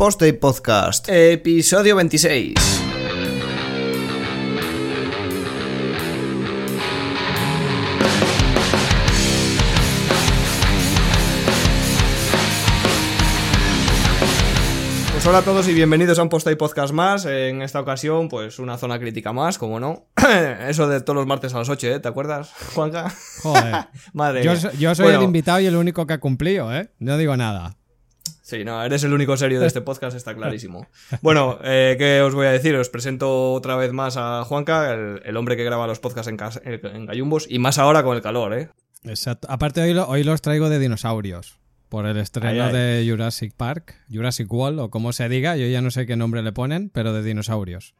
Post-Day Podcast. Episodio 26. Pues hola a todos y bienvenidos a un Post-Day Podcast más. En esta ocasión, pues una zona crítica más, como no. Eso de todos los martes a las 8, ¿eh? ¿Te acuerdas, Juanca? Joder. Madre Yo, yo soy Bueno, el invitado y el único que ha cumplido, ¿eh? No digo nada. Sí, no, eres el único serio de este podcast, está clarísimo. Bueno, eh, ¿qué os voy a decir? Os presento otra vez más a Juanca, el, el hombre que graba los podcasts en, en Gallumbos, y más ahora con el calor, ¿eh? Exacto. Aparte, hoy, hoy los traigo de dinosaurios. Por el estreno Ay, ay. de Jurassic Park, Jurassic World, o como se diga, yo ya no sé qué nombre le ponen, pero de dinosaurios.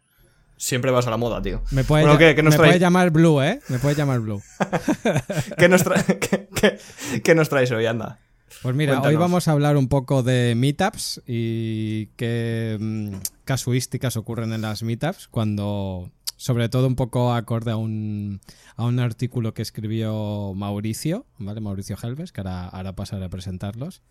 Siempre vas a la moda, tío. Me puede, Bueno, ¿qué- qué nos me puede llamar Blue, ¿eh? Me puede llamar Blue. ¿Qué nos, tra- qué- qué- qué nos traes hoy, anda? Pues mira, hoy vamos a hablar un poco de meetups y qué mm, casuísticas ocurren en las meetups cuando, sobre todo un poco acorde a un, a un artículo que escribió Mauricio, ¿vale? Mauricio Helves, que ahora, ahora pasaré a presentarlos,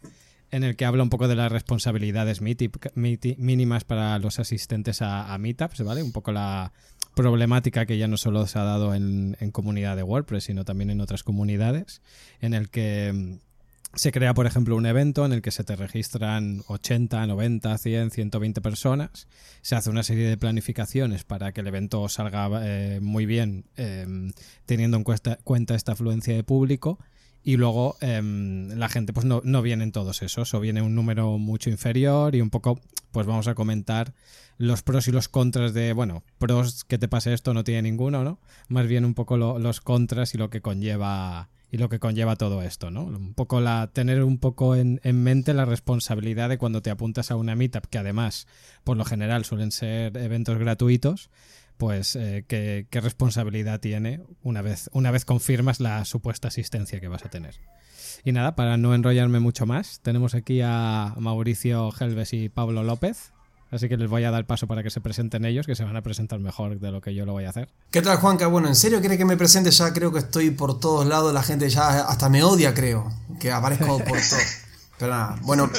en el que habla un poco de las responsabilidades mínimas para los asistentes a, a meetups, ¿vale? Un poco la problemática que ya no solo se ha dado en, en comunidad de WordPress, sino también en otras comunidades, en el que mm, se crea, por ejemplo, un evento en el que se te registran 80, 90, 100, 120 personas. Se hace una serie de planificaciones para que el evento salga eh, muy bien, eh, teniendo en cuenta esta afluencia de público. Y luego eh, la gente, pues no, no vienen todos esos, o viene un número mucho inferior y un poco, pues vamos a comentar los pros y los contras de, bueno, pros que te pase esto no tiene ninguno, ¿no? Más bien un poco lo- los contras y lo que conlleva y lo que conlleva todo esto, ¿no? Un poco la tener un poco en, en mente la responsabilidad de cuando te apuntas a una meetup, que además, por lo general, suelen ser eventos gratuitos, pues eh, qué, qué responsabilidad tiene una vez, una vez confirmas la supuesta asistencia que vas a tener. Y nada, para no enrollarme mucho más, tenemos aquí a Mauricio Helves y Pablo López. Así que les voy a dar paso para que se presenten ellos, que se van a presentar mejor de lo que yo lo voy a hacer. ¿Qué tal, Juanca? Bueno, ¿en serio quiere que me presente? Ya creo que estoy por todos lados, la gente ya hasta me odia, creo, que aparezco por todo. Pero nada, bueno,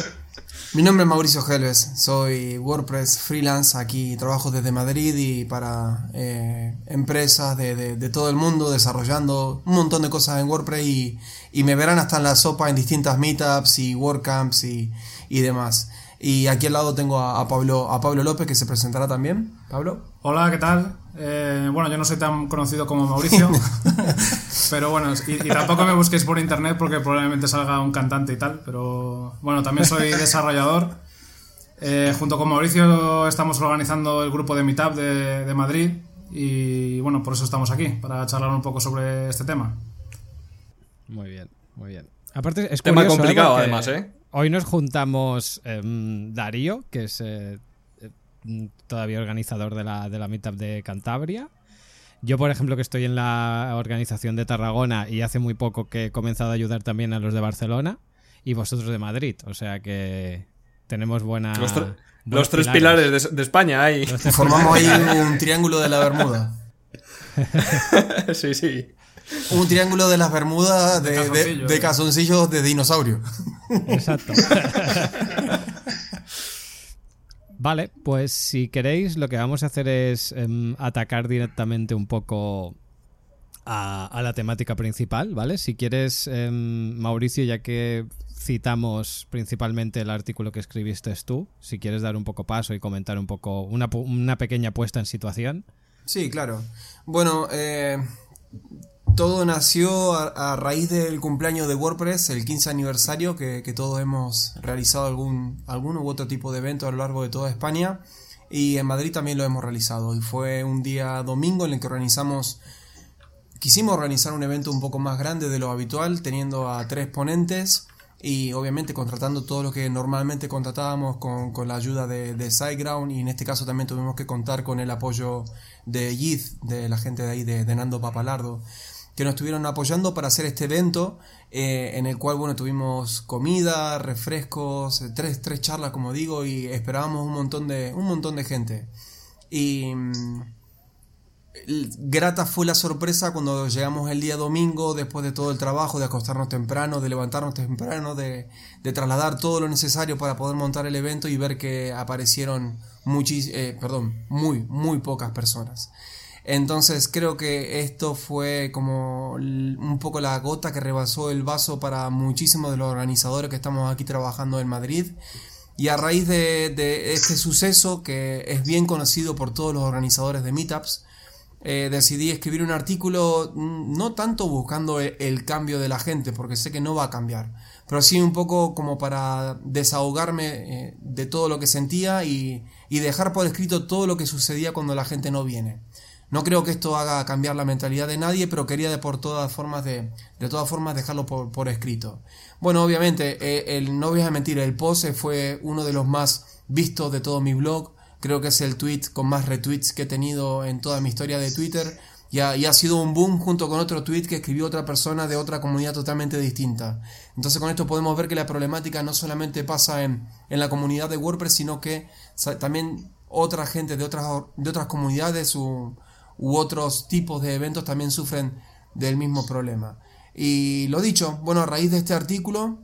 mi nombre es Mauricio Helves, soy WordPress freelance, aquí trabajo desde Madrid y para eh, empresas de, de- de todo el mundo desarrollando un montón de cosas en WordPress y, y me verán hasta en la sopa en distintas meetups y WordCamps y, y demás. Y aquí al lado tengo a, a Pablo, a Pablo López que se presentará también. Pablo. Hola, ¿qué tal? Eh, bueno, yo no soy tan conocido como Mauricio, pero bueno, y, y tampoco me busquéis por internet porque probablemente salga un cantante y tal, pero bueno, también soy desarrollador. Eh, junto con Mauricio estamos organizando el grupo de Meetup de, de Madrid y bueno, por eso estamos aquí, para charlar un poco sobre este tema. Muy bien, muy bien. Aparte, es Tema curioso, ¿eh? complicado, Porque además, ¿eh? Hoy nos juntamos em, Darío, que es eh, eh, todavía organizador de la, de la Meetup de Cantabria. Yo, por ejemplo, que estoy en la organización de Tarragona y hace muy poco que he comenzado a ayudar también a los de Barcelona y vosotros de Madrid. O sea que tenemos buena. Los, tre- buenos los tres pilares de, de España ahí. Formamos ahí un triángulo de la Bermuda. sí, sí. Un triángulo de las Bermudas de, de, calzoncillos. de calzoncillos de dinosaurio. Exacto. vale, pues si queréis, lo que vamos a hacer es em, atacar directamente un poco a, a la temática principal, ¿vale? Si quieres, em, Mauricio, ya que citamos principalmente el artículo que escribiste tú, si quieres dar un poco paso y comentar un poco una, una pequeña puesta en situación. Sí, claro. Bueno, eh, todo nació a, raíz del cumpleaños de WordPress, el 15 aniversario, que, todos hemos realizado algún, alguno u otro tipo de evento a lo largo de toda España. Y en Madrid también lo hemos realizado. Y fue un día domingo en el que organizamos Quisimos organizar un evento un poco más grande de lo habitual, teniendo a tres ponentes y obviamente contratando todo lo que normalmente contratábamos con, con la ayuda de, de SiteGround y en este caso también tuvimos que contar con el apoyo de Yiz, de la gente de ahí, de, de Nando Papalardo, que nos estuvieron apoyando para hacer este evento eh, en el cual bueno tuvimos comida, refrescos, eh, tres, tres charlas como digo y esperábamos un montón de, un montón de gente. Y... mm, grata fue la sorpresa cuando llegamos el día domingo, después de todo el trabajo, de acostarnos temprano, de levantarnos temprano, de, trasladar todo lo necesario para poder montar el evento y ver que aparecieron muchis, eh, perdón, muy, muy pocas personas. Entonces creo que esto fue como un poco la gota que rebasó el vaso para muchísimos de los organizadores que estamos aquí trabajando en Madrid. Y a raíz de, de este suceso, que es bien conocido por todos los organizadores de meetups, eh, decidí escribir un artículo mm, no tanto buscando e, el, cambio de la gente, porque sé que no va a cambiar, pero sí un poco como para desahogarme eh, de todo lo que sentía y, dejar por escrito todo lo que sucedía cuando la gente no viene. No creo que esto haga cambiar la mentalidad de nadie, pero quería de por todas formas de, de todas formas dejarlo por, escrito. Bueno, obviamente, eh, el, no voy a mentir, el post fue uno de los más vistos de todo mi blog. Creo que es el tweet con más retweets que he tenido en toda mi historia de Twitter. Y ha, sido un boom junto con otro tweet que escribió otra persona de otra comunidad totalmente distinta. Entonces con esto podemos ver que la problemática no solamente pasa en, la comunidad de WordPress, sino que también otra gente de otras, de otras comunidades u, u otros tipos de eventos también sufren del mismo problema. Y lo dicho, bueno, a raíz de este artículo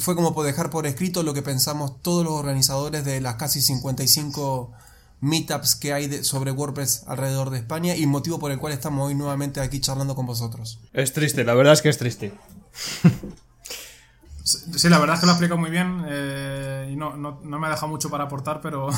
fue como por dejar por escrito lo que pensamos todos los organizadores de las casi 55 meetups que hay sobre WordPress alrededor de España y motivo por el cual estamos hoy nuevamente aquí charlando con vosotros. Es triste, la verdad es que es triste. Sí, la verdad es que lo ha explicado muy bien eh, y no, no, no, me ha dejado mucho para aportar, pero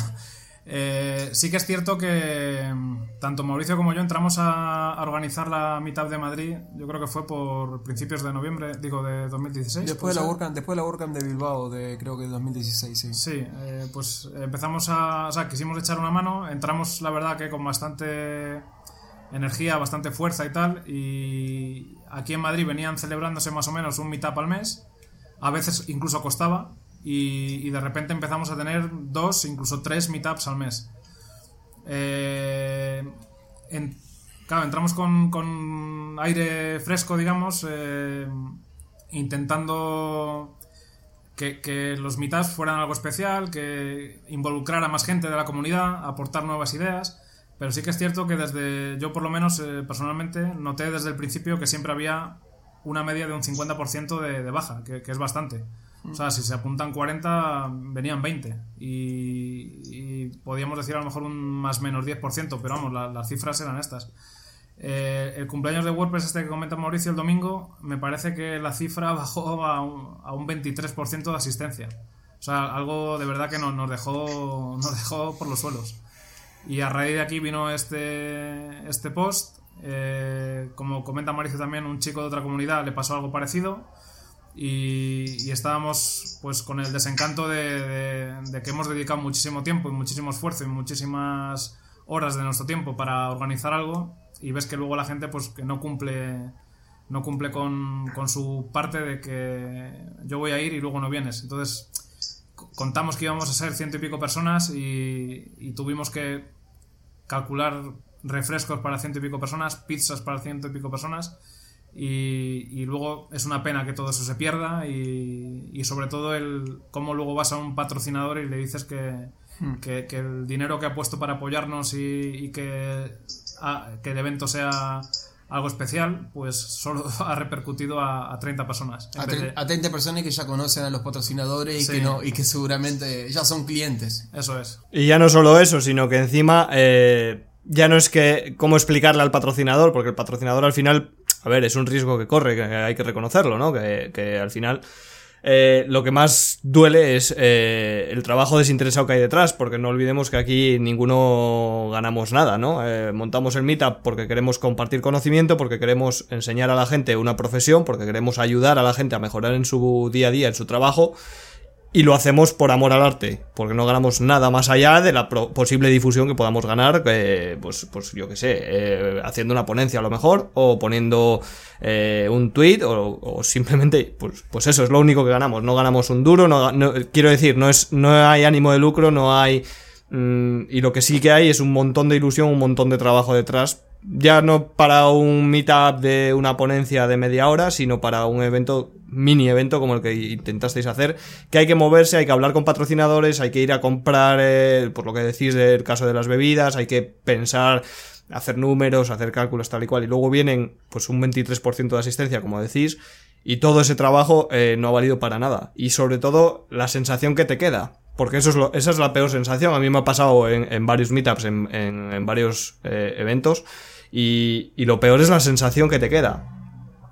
eh, sí que es cierto que mm, tanto Mauricio como yo entramos a, organizar la mitad de Madrid, yo creo que fue por principios de noviembre, digo, de 2016. Después de, la WordCamp, después de la WordCamp de Bilbao, de creo que 2016, sí. Sí, eh, pues empezamos a... O sea, quisimos echar una mano, entramos la verdad que con bastante energía, bastante fuerza y tal, y aquí en Madrid venían celebrándose más o menos un meetup al mes, a veces incluso costaba, y, de repente empezamos a tener dos, incluso tres meetups al mes. Eh, claro, entramos con, aire fresco, digamos, eh, intentando que, los meetups fueran algo especial, que involucrara a más gente de la comunidad, aportar nuevas ideas. Pero sí que es cierto que desde, yo por lo menos eh, personalmente, noté desde el principio que siempre había una media de un 50% de, de baja, que, es bastante. O sea, si se apuntan 40, venían 20. Y, podíamos decir a lo mejor un más menos 10%, pero vamos, las cifras eran estas. Eh, el cumpleaños de WordPress este que comenta Mauricio el domingo, me parece que la cifra bajó a un, a un 23% de asistencia. O sea, algo de verdad que nos, nos, dejó, nos dejó por los suelos. Y a raíz de aquí vino este, este post. Eh, como comenta Mauricio también, un chico de otra comunidad le pasó algo parecido y, estábamos pues con el desencanto de, que hemos dedicado muchísimo tiempo y muchísimo esfuerzo y muchísimas horas de nuestro tiempo para organizar algo y ves que luego la gente pues que no cumple no cumple con, con su parte de que yo voy a ir y luego no vienes. Entonces contamos que íbamos a ser ciento y pico personas y, y tuvimos que calcular refrescos para ciento y pico personas pizzas para ciento y pico personas y, luego es una pena que todo eso se pierda y, sobre todo el cómo luego vas a un patrocinador y le dices que, hmm. que, el dinero que ha puesto para apoyarnos y, que, que el evento sea algo especial, pues solo ha repercutido a, 30 personas. A, 30 personas que ya conocen a los patrocinadores y, que no, y que seguramente ya son clientes. Eso es. Y ya no solo eso, sino que encima eh, ya no es que cómo explicarle al patrocinador, porque el patrocinador al final a ver, es un riesgo que corre, que hay que reconocerlo, ¿no? Que, al final eh, lo que más duele es eh, el trabajo desinteresado que hay detrás, porque no olvidemos que aquí ninguno ganamos nada, ¿no? Eh, montamos el Meetup porque queremos compartir conocimiento, porque queremos enseñar a la gente una profesión, porque queremos ayudar a la gente a mejorar en su día a día, en su trabajo, y lo hacemos por amor al arte, porque no ganamos nada más allá de la posible difusión que podamos ganar, pues, pues yo qué sé, eh, haciendo una ponencia a lo mejor, o poniendo eh, un tweet, o, simplemente, pues, pues eso es lo único que ganamos, no ganamos un duro, no, quiero decir, no, es, no hay ánimo de lucro, no hay... Mm, y lo que sí que hay es un montón de ilusión, un montón de trabajo detrás ya no para un meetup de una ponencia de media hora, sino para un evento, mini evento como el que intentasteis hacer, que hay que moverse, hay que hablar con patrocinadores, hay que ir a comprar, eh, por lo que decís del caso de las bebidas, hay que pensar hacer números, hacer cálculos tal y cual, y luego vienen pues un 23% de asistencia, como decís, y todo ese trabajo eh, no ha valido para nada. Y sobre todo la sensación que te queda. Porque eso es lo, esa es la peor sensación. A mí me ha pasado en, varios meetups, en, en, varios eh, eventos. Y, lo peor es la sensación que te queda.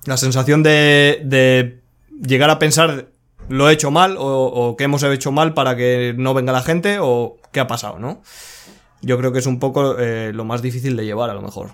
La sensación de, de llegar a pensar lo he hecho mal o, o que hemos hecho mal para que no venga la gente o qué ha pasado, ¿no? Yo creo que es un poco eh, lo más difícil de llevar a lo mejor.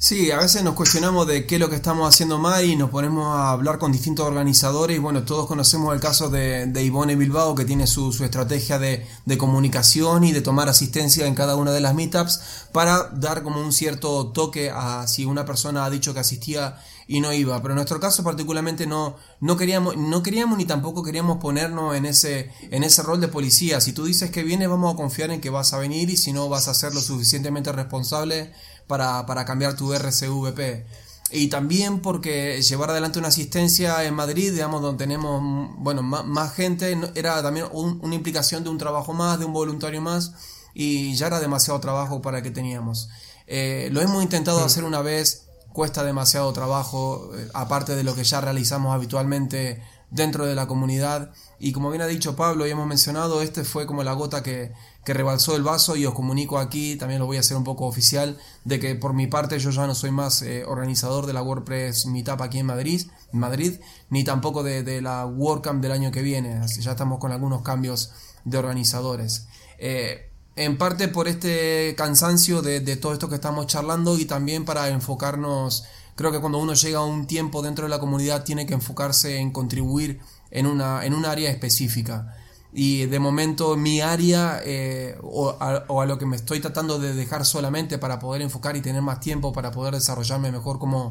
Sí, a veces nos cuestionamos de qué es lo que estamos haciendo mal y nos ponemos a hablar con distintos organizadores y bueno, todos conocemos el caso de, de Ivone Bilbao que tiene su, estrategia de, de, comunicación y de tomar asistencia en cada una de las meetups para dar como un cierto toque a si una persona ha dicho que asistía y no iba. Pero en nuestro caso particularmente no, no, queríamos, no queríamos ni tampoco queríamos ponernos en ese, en ese rol de policía. Si tú dices que vienes vamos a confiar en que vas a venir y si no vas a ser lo suficientemente responsable para, para cambiar tu RCVP. Y también porque llevar adelante una asistencia en Madrid, digamos, donde tenemos bueno, más, gente, era también una implicación de un trabajo más, de un voluntario más, y ya era demasiado trabajo para que teníamos. Eh, lo hemos intentado hacer una vez, cuesta demasiado trabajo, eh, aparte de lo que ya realizamos habitualmente dentro de la comunidad. Y como bien ha dicho Pablo y hemos mencionado, este fue como la gota que, que rebalsó el vaso y os comunico aquí, también lo voy a hacer un poco oficial, de que por mi parte yo ya no soy más eh, organizador de la WordPress Meetup aquí en Madrid, Madrid ni tampoco de, la WordCamp del año que viene, ya estamos con algunos cambios de organizadores. Eh, en parte por este cansancio de, de todo esto que estamos charlando y también para enfocarnos, creo que cuando uno llega a un tiempo dentro de la comunidad tiene que enfocarse en contribuir en una, en un área específica y de momento mi área eh, o, a, lo que me estoy tratando de dejar solamente para poder enfocar y tener más tiempo para poder desarrollarme mejor como,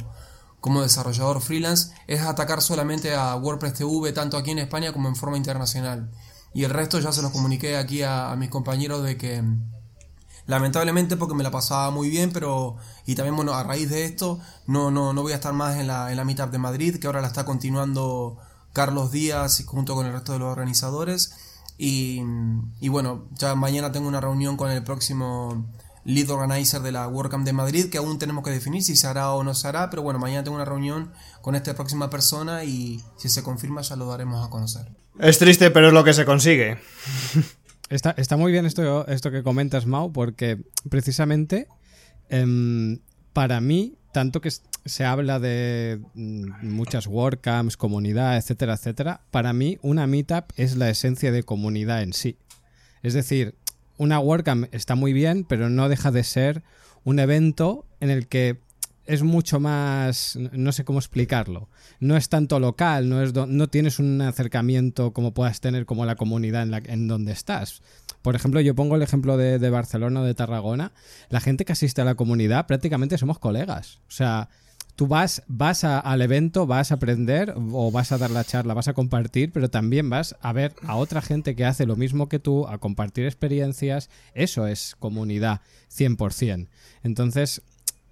como desarrollador freelance es atacar solamente a WordPress TV tanto aquí en España como en forma internacional. Y el resto ya se los comuniqué aquí a, mis compañeros de que lamentablemente porque me la pasaba muy bien pero y también bueno a raíz de esto no, no, no voy a estar más en la, en la Meetup de Madrid que ahora la está continuando Carlos Díaz junto con el resto de los organizadores y, bueno, ya mañana tengo una reunión con el próximo lead organizer de la WordCamp de Madrid, que aún tenemos que definir si se hará o no se hará, pero bueno, mañana tengo una reunión con esta próxima persona y si se confirma ya lo daremos a conocer. Es triste, pero es lo que se consigue. Está, está muy bien esto, esto que comentas, Mau, porque precisamente em, para mí, tanto que se habla de mm, muchas WordCamps, comunidad, etcétera, etcétera, para mí una meetup es la esencia de comunidad en sí. Es decir, una WordCamp está muy bien, pero no deja de ser un evento en el que es mucho más, no sé cómo explicarlo. No es tanto local, no, es no tienes un acercamiento como puedas tener como la comunidad en, donde estás. Por ejemplo, yo pongo el ejemplo de, Barcelona o de Tarragona. La gente que asiste a la comunidad prácticamente somos colegas. O sea, tú vas, vas al evento, vas a aprender o vas a dar la charla, vas a compartir, pero también vas a ver a otra gente que hace lo mismo que tú, a compartir experiencias. Eso es comunidad 100%. Entonces,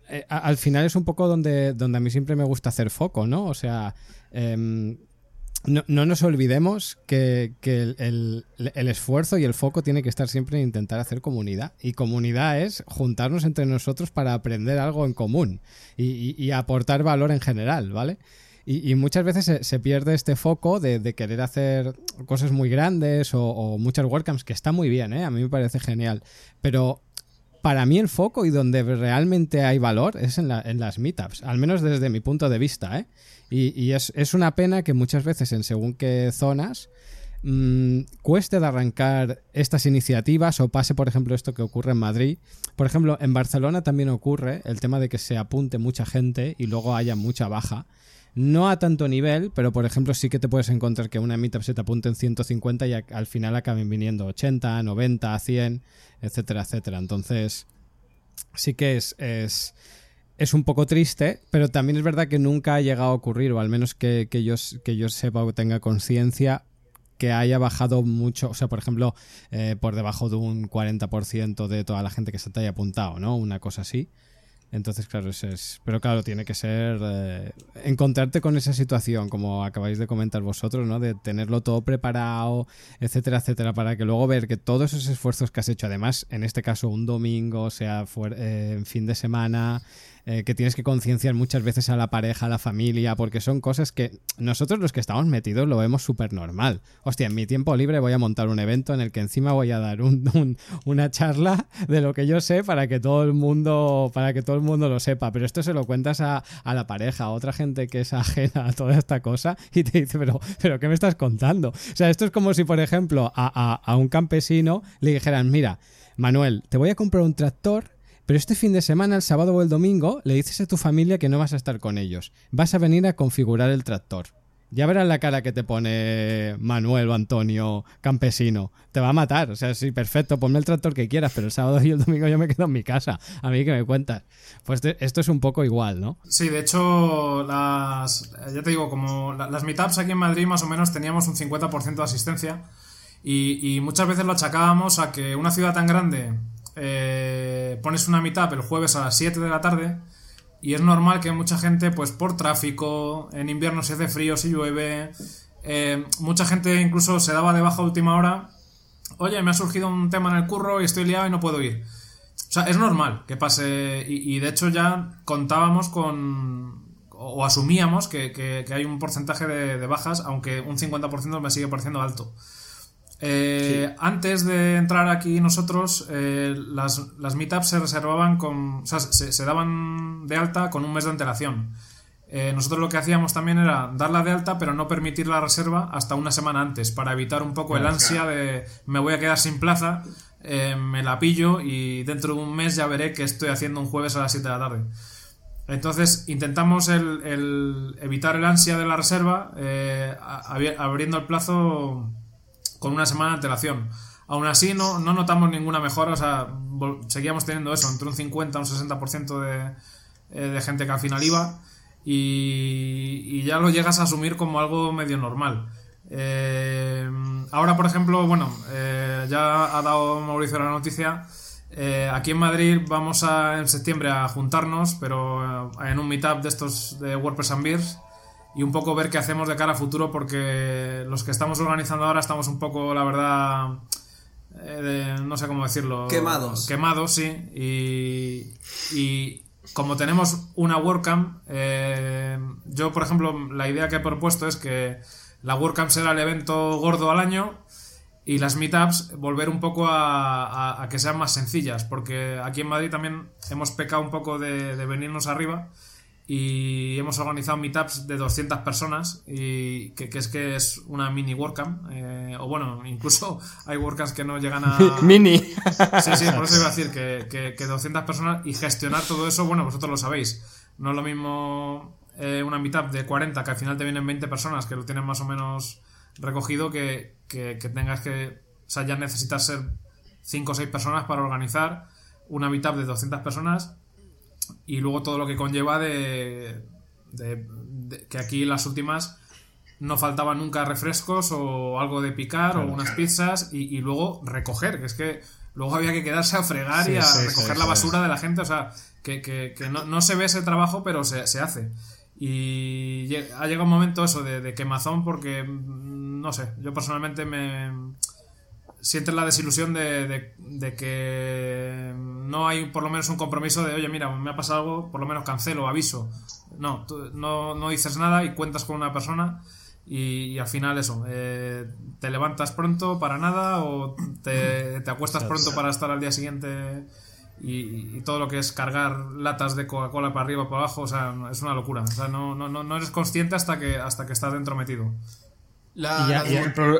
eh, al final es un poco donde, donde a mí siempre me gusta hacer foco, ¿no? O sea, em, no, nos olvidemos que, el, esfuerzo y el foco tiene que estar siempre en intentar hacer comunidad. Y comunidad es juntarnos entre nosotros para aprender algo en común y, aportar valor en general, ¿vale? Y, muchas veces se, pierde este foco de, querer hacer cosas muy grandes o, muchas WordCamps, que está muy bien, ¿eh? A mí me parece genial. Pero para mí el foco y donde realmente hay valor es en, en las meetups, al menos desde mi punto de vista, ¿eh? Y, es, una pena que muchas veces en según qué zonas mmm, cueste de arrancar estas iniciativas o pase, por ejemplo, esto que ocurre en Madrid. Por ejemplo, en Barcelona también ocurre el tema de que se apunte mucha gente y luego haya mucha baja. No a tanto nivel, pero por ejemplo sí que te puedes encontrar que una meetup se te apunte en 150 y al final acaben viniendo 80, 90, 100, etcétera, etcétera. Entonces sí que es, es es un poco triste, pero también es verdad que nunca ha llegado a ocurrir, o al menos que, yo, que yo sepa o tenga conciencia, que haya bajado mucho, o sea, por ejemplo, eh, por debajo de un 40% de toda la gente que se te haya apuntado, ¿no? Una cosa así. Entonces, claro, eso es. Pero claro, tiene que ser. eh, encontrarte con esa situación, como acabáis de comentar vosotros, ¿no? De tenerlo todo preparado, etcétera, etcétera, para que luego ver que todos esos esfuerzos que has hecho, además, en este caso, un domingo, sea fuer- eh, en fin de semana. Eh, que tienes que concienciar muchas veces a la pareja, a la familia, porque son cosas que nosotros los que estamos metidos lo vemos súper normal. Hostia, en mi tiempo libre voy a montar un evento en el que encima voy a dar un- un- una charla de lo que yo sé para que todo el mundo, para que todo el mundo lo sepa. Pero esto se lo cuentas a, a la pareja, a otra gente que es ajena a toda esta cosa y te dice, pero, pero ¿qué me estás contando? O sea, esto es como si, por ejemplo, a, a- a un campesino le dijeran, mira, Manuel, te voy a comprar un tractor pero este fin de semana, el sábado o el domingo, le dices a tu familia que no vas a estar con ellos. Vas a venir a configurar el tractor. Ya verás la cara que te pone Manuel o Antonio Campesino. Te va a matar. O sea, sí, perfecto, ponme el tractor que quieras, pero el sábado y el domingo yo me quedo en mi casa. A mí que me cuentas. Pues esto es un poco igual, ¿no? Sí, de hecho, las, ya te digo, como la- las meetups aquí en Madrid más o menos teníamos un 50% de asistencia y, y muchas veces lo achacábamos a que una ciudad tan grande eh, pones una meetup el jueves a las 7 de la tarde y es normal que mucha gente, pues por tráfico, en invierno se hace frío, se llueve, eh, mucha gente incluso se daba de baja a última hora, oye, me ha surgido un tema en el curro y estoy liado y no puedo ir. O sea, es normal que pase. Y, de hecho ya contábamos con. O, asumíamos que hay un porcentaje de, de bajas, aunque un 50% me sigue pareciendo alto. Eh, Antes de entrar aquí nosotros, eh, las, las meetups se reservaban con. O sea, se, se daban de alta con un mes de antelación. Eh, nosotros lo que hacíamos también era darla de alta, pero no permitir la reserva hasta una semana antes, para evitar un poco el ansia de me voy a quedar sin plaza, me la pillo y dentro de un mes ya veré que estoy haciendo un jueves a las 7 de la tarde. Entonces intentamos el, el evitar el ansia de la reserva abriendo el plazo con una semana de antelación. Aún así no, no notamos ninguna mejora, o sea, seguíamos teniendo eso, entre un 50 y un 60% de, eh, de gente que al final iba y, ya lo llegas a asumir como algo medio normal. Eh, ahora, por ejemplo, bueno, eh, ya ha dado Mauricio la noticia. aquí en Madrid vamos a, en septiembre a juntarnos, pero en un meetup de estos de WordPress and Beers y un poco ver qué hacemos de cara a futuro porque los que estamos organizando ahora estamos un poco, la verdad, eh, de- no sé cómo decirlo. Quemados. Quemados, sí. Y, y como tenemos una WordCamp, eh, yo, por ejemplo, la idea que he propuesto es que la WordCamp será el evento gordo al año y las meetups volver un poco a, a- a que sean más sencillas, porque aquí en Madrid también hemos pecado un poco de, de venirnos arriba y hemos organizado meetups de 200 personas y que, que es que es una mini WordCamp eh, o bueno, incluso hay WordCamps que no llegan a... Mini. Sí, sí, por eso iba a decir que, que, que 200 personas y gestionar todo eso, bueno, vosotros lo sabéis. No es lo mismo eh, una meetup de 40 que al final te vienen 20 personas que lo tienen más o menos recogido que, que, que tengas que... O sea, ya necesitas ser 5 o 6 personas para organizar una meetup de 200 personas y luego todo lo que conlleva de, de- de- que aquí las últimas no faltaban nunca refrescos o algo de picar o unas pizzas y, y luego recoger, que es que luego había que quedarse a fregar y a sí, recoger sí, la basura de la gente, o sea, que, que- que no, no se ve ese trabajo, pero se, se hace. Y ha llegado un momento eso de, de quemazón porque, mm, no sé, yo personalmente me sientes la desilusión de, de- de que no hay por lo menos un compromiso de, oye, mira, me ha pasado algo, por lo menos cancelo, aviso. No, tú no, no dices nada y cuentas con una persona y, y al final eso, eh, te levantas pronto para nada o te, te acuestas pronto para estar al día siguiente y, y todo lo que es cargar latas de Coca-Cola para arriba, para abajo, o sea, es una locura. O sea, no, no, no, no eres consciente hasta que, hasta que estás dentro metido. La, Y ya- la- y ya- El pro-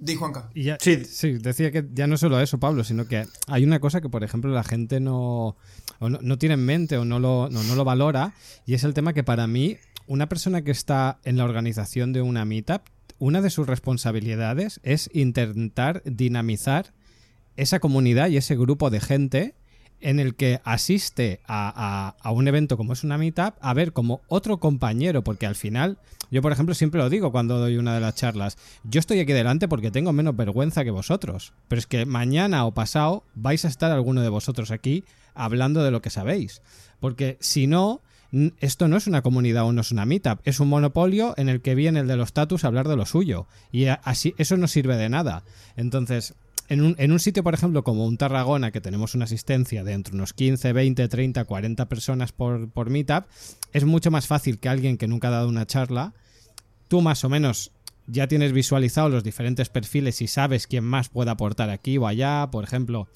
Di, Juanca. Y ya- Sí. sí, decía que ya no solo eso, Pablo, sino que hay una cosa que, por ejemplo, la gente no, o no, no tiene en mente o no lo, no, no lo valora, y es el tema que para mí, una persona que está en la organización de una meetup, una de sus responsabilidades es intentar dinamizar esa comunidad y ese grupo de gente en el que asiste a, a, un evento como es una meetup a ver como otro compañero, porque al final, yo por ejemplo siempre lo digo cuando doy una de las charlas, yo estoy aquí delante porque tengo menos vergüenza que vosotros, pero es que mañana o pasado vais a estar alguno de vosotros aquí hablando de lo que sabéis, porque si no, esto no es una comunidad o no es una meetup, es un monopolio en el que viene el de los status a hablar de lo suyo. Y así, eso no sirve de nada. Entonces, en un, en un, sitio, por ejemplo, como un Tarragona, que tenemos una asistencia de entre unos 15, 20, 30, 40 personas por, por meetup, es mucho más fácil que alguien que nunca ha dado una charla, tú más o menos ya tienes visualizado los diferentes perfiles y sabes quién más puede aportar aquí o allá, por ejemplo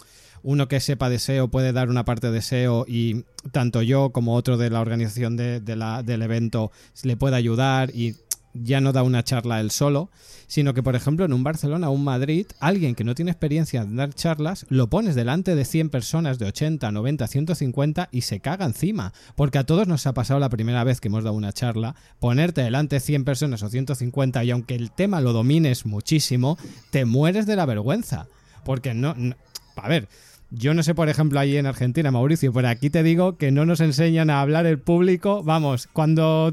uno que sepa de SEO puede dar una parte de SEO y tanto yo como otro de la organización de, la, del evento le puede ayudar y ya no da una charla él solo, sino que por ejemplo en un Barcelona o un Madrid, alguien que no tiene experiencia en dar charlas, lo pones delante de 100 personas, de 80, 90, 150 y se caga encima, porque a todos nos ha pasado la primera vez que hemos dado una charla, ponerte delante de 100 personas o 150 y aunque el tema lo domines muchísimo, te mueres de la vergüenza, porque no, no a ver, yo no sé, por ejemplo, ahí en Argentina, Mauricio, pero aquí te digo que no nos enseñan a hablar el público. Vamos, cuando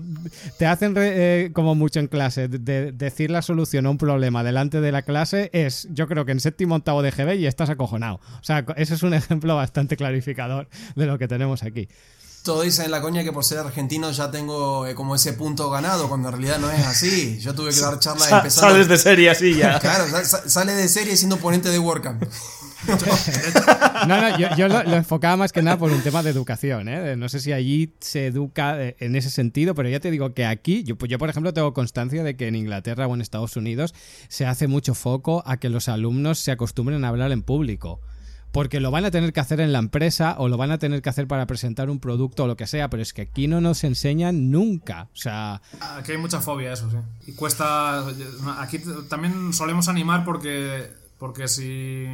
te hacen eh, como mucho en clase, de, decir la solución a un problema delante de la clase es, yo creo que en séptimo octavo de GB y estás acojonado. O sea, ese es un ejemplo bastante clarificador de lo que tenemos aquí. Todo dice en la coña que por ser argentino ya tengo eh, como ese punto ganado, cuando en realidad no es así. Yo tuve que dar charlas empezando. Sales de serie así ya. Claro, sale de serie siendo ponente de WordCamp. no, no, yo, lo, enfocaba más que nada por un tema de educación. ¿eh? No sé si allí se educa eh, en ese sentido, pero ya te digo que aquí, yo, yo por ejemplo tengo constancia de que en Inglaterra o en Estados Unidos se hace mucho foco a que los alumnos se acostumbren a hablar en público porque lo van a tener que hacer en la empresa o lo van a tener que hacer para presentar un producto o lo que sea, pero es que aquí no nos enseñan nunca. O sea, aquí hay mucha fobia eso, sí. Y cuesta aquí también solemos animar porque porque si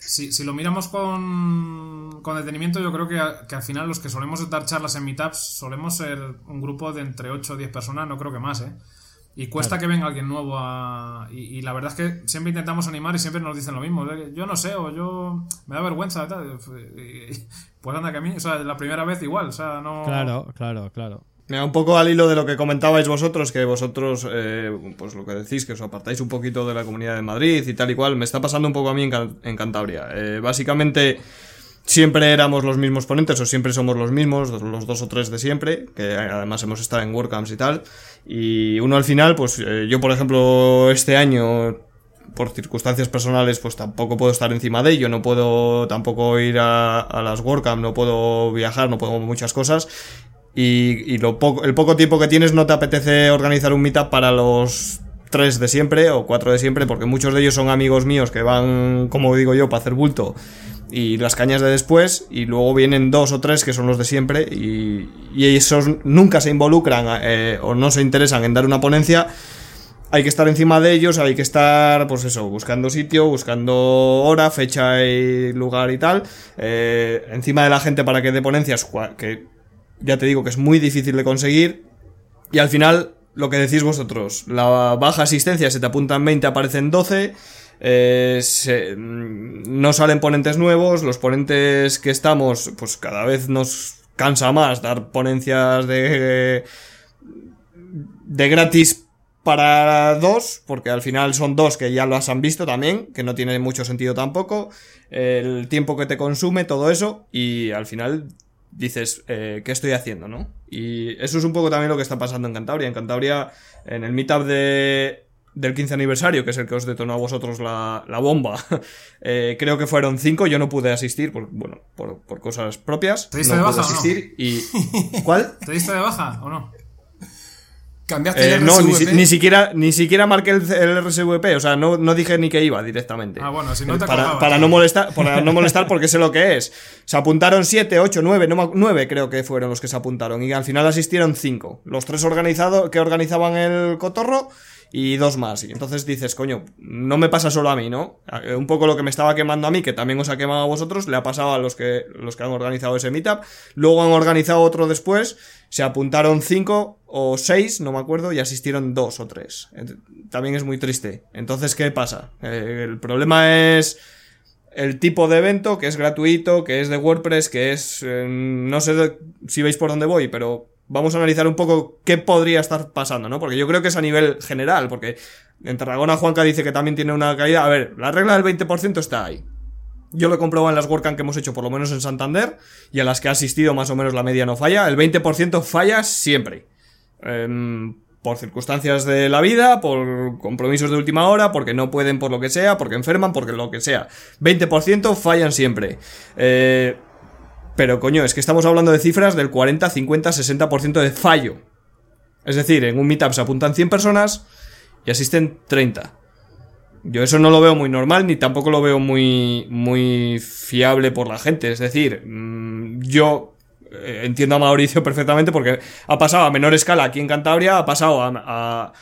si, si lo miramos con, con detenimiento, yo creo que, que, al final los que solemos dar charlas en meetups solemos ser un grupo de entre 8 o 10 personas, no creo que más, ¿eh? Y cuesta que venga alguien nuevo a... Y, la verdad es que siempre intentamos animar y siempre nos dicen lo mismo. Yo no sé, o yo... Me da vergüenza, tal. Pues anda que a mí, o sea, la primera vez igual, o sea, no... Claro, claro, claro. Mira, un poco al hilo de lo que comentabais vosotros, que vosotros, eh, pues lo que decís, que os apartáis un poquito de la comunidad de Madrid y tal y cual, me está pasando un poco a mí en, Cantabria. Eh, básicamente, siempre éramos los mismos ponentes, o siempre somos los mismos, los dos o tres de siempre, que además hemos estado en WordCamps y tal. Y uno al final, pues eh, yo, por ejemplo, este año por circunstancias personales, pues tampoco puedo estar encima de ello, no puedo tampoco ir a, a las WordCamp, no puedo viajar, no puedo muchas cosas y, el poco tiempo que tienes no te apetece organizar un meetup para los tres de siempre o cuatro de siempre, porque muchos de ellos son amigos míos que van, como digo yo, para hacer bulto y las cañas de después, y luego vienen dos o tres que son los de siempre, y, esos nunca se involucran eh, o no se interesan en dar una ponencia. Hay que estar encima de ellos, hay que estar, pues eso, buscando sitio, buscando hora, fecha y lugar y tal, eh, encima de la gente para que dé ponencias, que ya te digo que es muy difícil de conseguir. Y al final, lo que decís vosotros, la baja asistencia, se te apuntan 20, aparecen 12. Eh, mm, no salen ponentes nuevos, los ponentes que estamos, pues cada vez nos cansa más dar ponencias de, de gratis para dos, porque al final son dos que ya las han visto también, que no tiene mucho sentido tampoco, el tiempo que te consume, todo eso, y al final dices, eh, ¿qué estoy haciendo, no? Y eso es un poco también lo que está pasando en Cantabria. En Cantabria, en el meetup de, del 15 aniversario, que es el que os detonó a vosotros la, la bomba, eh, creo que fueron cinco, yo no pude asistir, por, bueno, por, por cosas propias. ¿Te diste de baja asistir y... ¿Cuál? ¿Te diste de baja o no? ¿Cambiaste el eh, No, ni, siquiera, ni siquiera marqué el, el, RSVP, o sea, no, no, dije ni que iba directamente. Ah, bueno, si no te para, para no molestar Para no molestar porque sé lo que es. Se apuntaron 7, 8, 9, no, 9 creo que fueron los que se apuntaron y al final asistieron 5. Los tres organizados que organizaban el cotorro y dos más. Y entonces dices, coño, no me pasa solo a mí, ¿no? Eh, un poco lo que me estaba quemando a mí, que también os ha quemado a vosotros, le ha pasado a los que, los que han organizado ese meetup. Luego han organizado otro después, se apuntaron cinco o seis, no me acuerdo, y asistieron dos o tres. También es muy triste. Entonces, ¿qué pasa? Eh, el problema es el tipo de evento, que es gratuito, que es de WordPress, que es... eh, no sé si veis por dónde voy, pero vamos a analizar un poco qué podría estar pasando, ¿no? Porque yo creo que es a nivel general, porque en Tarragona Juanca dice que también tiene una caída. A ver, la regla del 20% está ahí. Yo lo he comprobado en las WordCamp que hemos hecho, por lo menos en Santander, y a las que ha asistido más o menos la media no falla. El 20% falla siempre. Em, por circunstancias de la vida, por compromisos de última hora, porque no pueden por lo que sea, porque enferman, porque lo que sea. 20% fallan siempre. Eh, pero coño, es que estamos hablando de cifras del 40, 50, 60% de fallo. Es decir, en un meetup se apuntan 100 personas y asisten 30. Yo eso no lo veo muy normal ni tampoco lo veo muy, muy fiable por la gente. Es decir, mm, yo eh, entiendo a Mauricio perfectamente porque ha pasado a menor escala aquí en Cantabria, ha pasado a, a-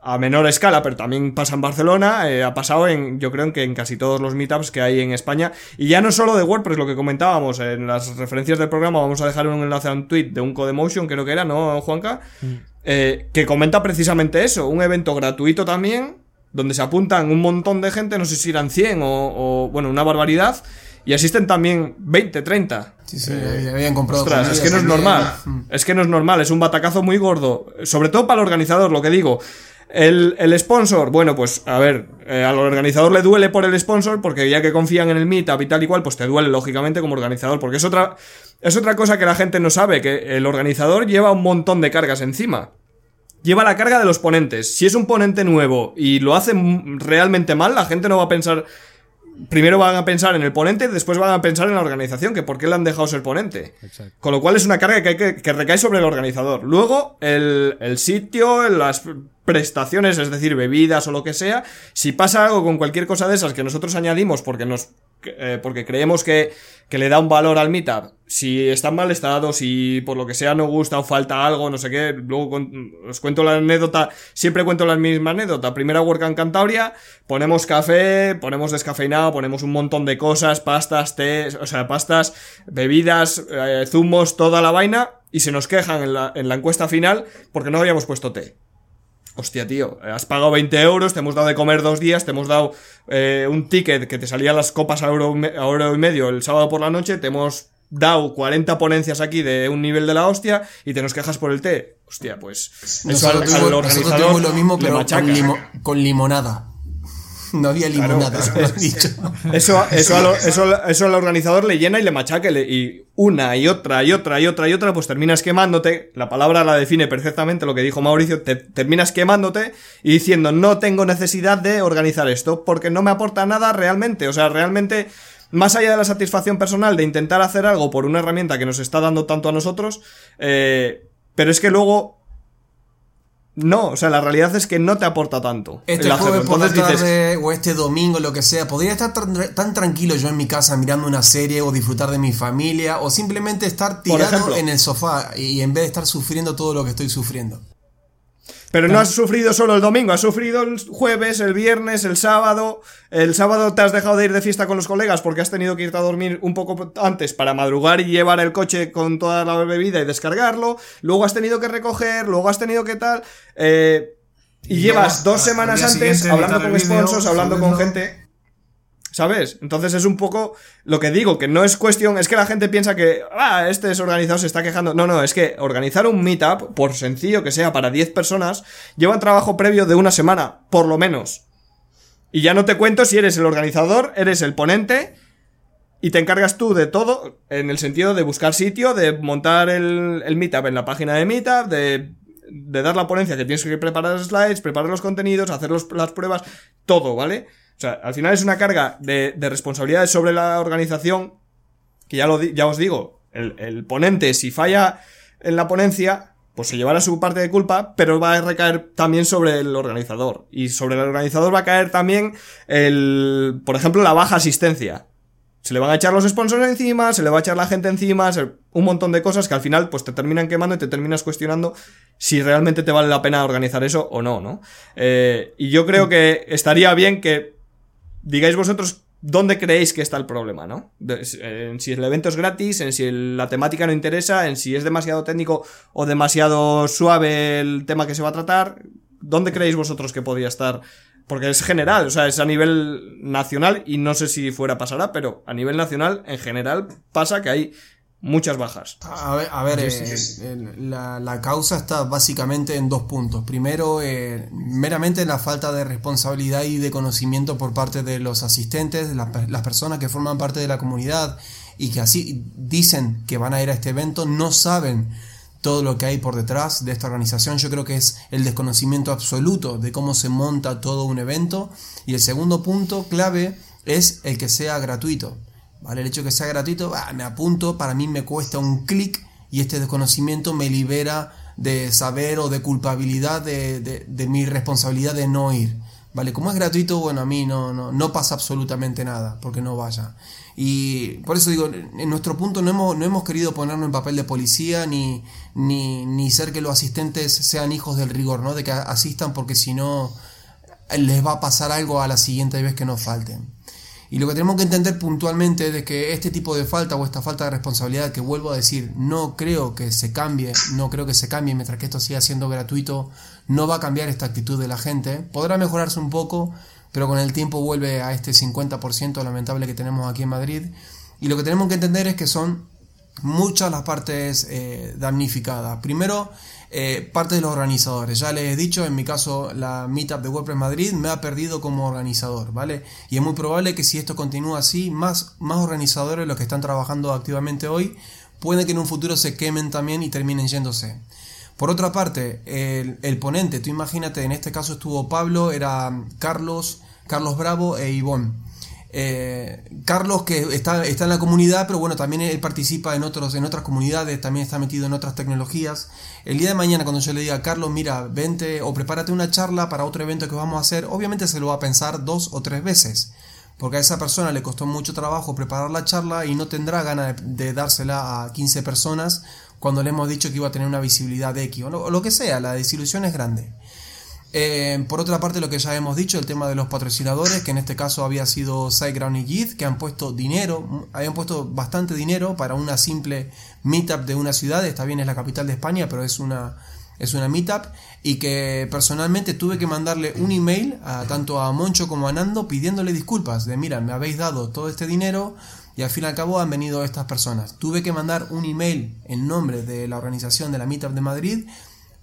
a menor escala, pero también pasa en Barcelona, eh, ha pasado en, yo creo en que en casi todos los meetups que hay en España. Y ya no solo de WordPress, lo que comentábamos en las referencias del programa, vamos a dejar un enlace a un tweet de un Codemotion, creo que era, ¿no, Juanca? Eh, que comenta precisamente eso, un evento gratuito también, donde se apuntan un montón de gente, no sé si eran 100 o, o, bueno, una barbaridad, y asisten también 20, 30. Sí, sí, habían comprado. Ostras, es que no es normal. Mm. Es que no es normal, es un batacazo muy gordo. Sobre todo para el organizador, lo que digo. El, el sponsor, bueno, pues a ver, eh, al organizador le duele por el sponsor, porque ya que confían en el meetup y tal y cual, pues te duele lógicamente como organizador, porque es otra, es otra cosa que la gente no sabe, que el organizador lleva un montón de cargas encima. Lleva la carga de los ponentes. Si es un ponente nuevo y lo hace realmente mal, la gente no va a pensar primero van a pensar en el ponente después van a pensar en la organización, que por qué le han dejado ser ponente. Exacto. Con lo cual es una carga que, hay que, que recae sobre el organizador. Luego, el, el sitio, las prestaciones, es decir, bebidas o lo que sea, si pasa algo con cualquier cosa de esas que nosotros añadimos porque nos eh, porque creemos que, que le da un valor al meetup, si está en mal estado, si por lo que sea no gusta o falta algo, no sé qué, luego os cuento la anécdota, siempre cuento la misma anécdota, primera WordCamp Cantabria, ponemos café, ponemos descafeinado, ponemos un montón de cosas, pastas, té, o sea, pastas, bebidas, eh, zumos, toda la vaina, y se nos quejan en la, en la encuesta final porque no habíamos puesto té. Hostia, tío, has pagado 20 euros, te hemos dado de comer dos días, te hemos dado eh, un ticket que te salían las copas a euro, a euro y medio el sábado por la noche, te hemos dado 40 ponencias aquí de un nivel de la hostia y te nos quejas por el té. Hostia, pues eso Nosotros al, al organizador lo mismo, le pero machaca. con, limo- con limonada. No había limonada, eso- mejor dicho. Eso, eso, al, eso, eso al organizador le llena y le machaca y, le- y una y otra y otra y otra y otra, pues terminas quemándote. La palabra la define perfectamente lo que dijo Mauricio. Te, terminas quemándote y diciendo no tengo necesidad de organizar esto porque no me aporta nada realmente. O sea, realmente, más allá de la satisfacción personal de intentar hacer algo por una herramienta que nos está dando tanto a nosotros, eh, pero es que luego no, o sea, la realidad es que no te aporta tanto. Este jueves por la dices, tarde o este domingo, lo que sea, podría estar tan, tan tranquilo yo en mi casa mirando una serie o disfrutar de mi familia o simplemente estar tirado ejemplo. en el sofá y en vez de estar sufriendo todo lo que estoy sufriendo. Pero no has sufrido solo el domingo, has sufrido el jueves, el viernes, el sábado. El sábado te has dejado de ir de fiesta con los colegas porque has tenido que irte a dormir un poco antes para madrugar y llevar el coche con toda la bebida y descargarlo. Luego has tenido que recoger, luego has tenido que tal. eh, y, Y llevas dos semanas antes hablando con sponsors, hablando con gente. ¿Sabes? Entonces es un poco lo que digo, que no es cuestión, es que la gente piensa que, ah, este desorganizado se está quejando. No, no, es que organizar un meetup, por sencillo que sea para 10 personas, lleva trabajo previo de una semana, por lo menos. Y ya no te cuento si eres el organizador, eres el ponente y te encargas tú de todo, en el sentido de buscar sitio, de montar el, meetup en la página de meetup, de, dar la ponencia que tienes que preparar slides, preparar los contenidos, hacer las pruebas, todo, ¿vale? O sea, al final es una carga de, de responsabilidades sobre la organización, que ya, lo, ya os digo, el, el ponente si falla en la ponencia, pues se llevará su parte de culpa, pero va a recaer también sobre el organizador. Y sobre el organizador va a caer también el, por ejemplo, la baja asistencia. Se le van a echar los sponsors encima, se le va a echar la gente encima, un montón de cosas que al final pues te terminan quemando y te terminas cuestionando si realmente te vale la pena organizar eso o no, ¿no? Eh, y yo creo que estaría bien que digáis vosotros dónde creéis que está el problema, ¿no? En si el evento es gratis, en si la temática no interesa, en si es demasiado técnico o demasiado suave el tema que se va a tratar. ¿Dónde creéis vosotros que podría estar porque es general, o sea, es a nivel nacional y no sé si fuera pasará, pero a nivel nacional en general pasa que hay muchas bajas. A ver, a ver eh, la, la, causa está básicamente en dos puntos. Primero, eh, meramente la falta de responsabilidad y de conocimiento por parte de los asistentes, las personas que forman parte de la comunidad y que así dicen que van a ir a este evento, no saben todo lo que hay por detrás de esta organización. Yo creo que es el desconocimiento absoluto de cómo se monta todo un evento. Y el segundo punto clave es el que sea gratuito. ¿Vale? El hecho de que sea gratuito, me apunto, para mí me cuesta un clic y este desconocimiento me libera de saber o de culpabilidad de, de, mi responsabilidad de no ir. ¿Vale? Como es gratuito, bueno, a mí no, no, no pasa absolutamente nada porque no vaya. Y por eso digo, en nuestro punto no hemos, no hemos querido ponernos en papel de policía ni, ni, ni ser que los asistentes sean hijos del rigor, ¿no? De que asistan porque si no les va a pasar algo a la siguiente vez que nos falten. Y lo que tenemos que entender puntualmente es de que este tipo de falta o esta falta de responsabilidad que vuelvo a decir, no creo que se cambie, no creo que se cambie mientras que esto siga siendo gratuito, no va a cambiar esta actitud de la gente. Podrá mejorarse un poco, pero con el tiempo vuelve a este 50% lamentable que tenemos aquí en Madrid. Y lo que tenemos que entender es que son muchas las partes eh, damnificadas. Primero, eh, parte de los organizadores. Ya les he dicho, en mi caso, la Meetup de WordPress Madrid me ha perdido como organizador, ¿vale? Y es muy probable que si esto continúa así, más, más organizadores, los que están trabajando activamente hoy, puede que en un futuro se quemen también y terminen yéndose. Por otra parte, el, ponente, tú imagínate, en este caso estuvo Pablo, era Carlos, Carlos Bravo e Ivonne. Eh, Carlos que está, está, en la comunidad, pero bueno, también él participa en, otros, en otras comunidades, también está metido en otras tecnologías. El día de mañana cuando yo le diga Carlos, mira, vente o prepárate una charla para otro evento que vamos a hacer, obviamente se lo va a pensar dos o tres veces. Porque a esa persona le costó mucho trabajo preparar la charla y no tendrá ganas de dársela a 15 personas cuando le hemos dicho que iba a tener una visibilidad de X o lo, que sea, la desilusión es grande. Eh, por otra parte, lo que ya hemos dicho, el tema de los patrocinadores, que en este caso había sido SiteGround y JIT, que han puesto dinero, habían puesto bastante dinero para una simple meetup de una ciudad, esta bien es la capital de España, pero es una, es una meetup, y que personalmente tuve que mandarle un email a, tanto a Moncho como a Nando pidiéndole disculpas, de mira, me habéis dado todo este dinero, y al fin y al cabo han venido estas personas. Tuve que mandar un email en nombre de la organización de la Meetup de Madrid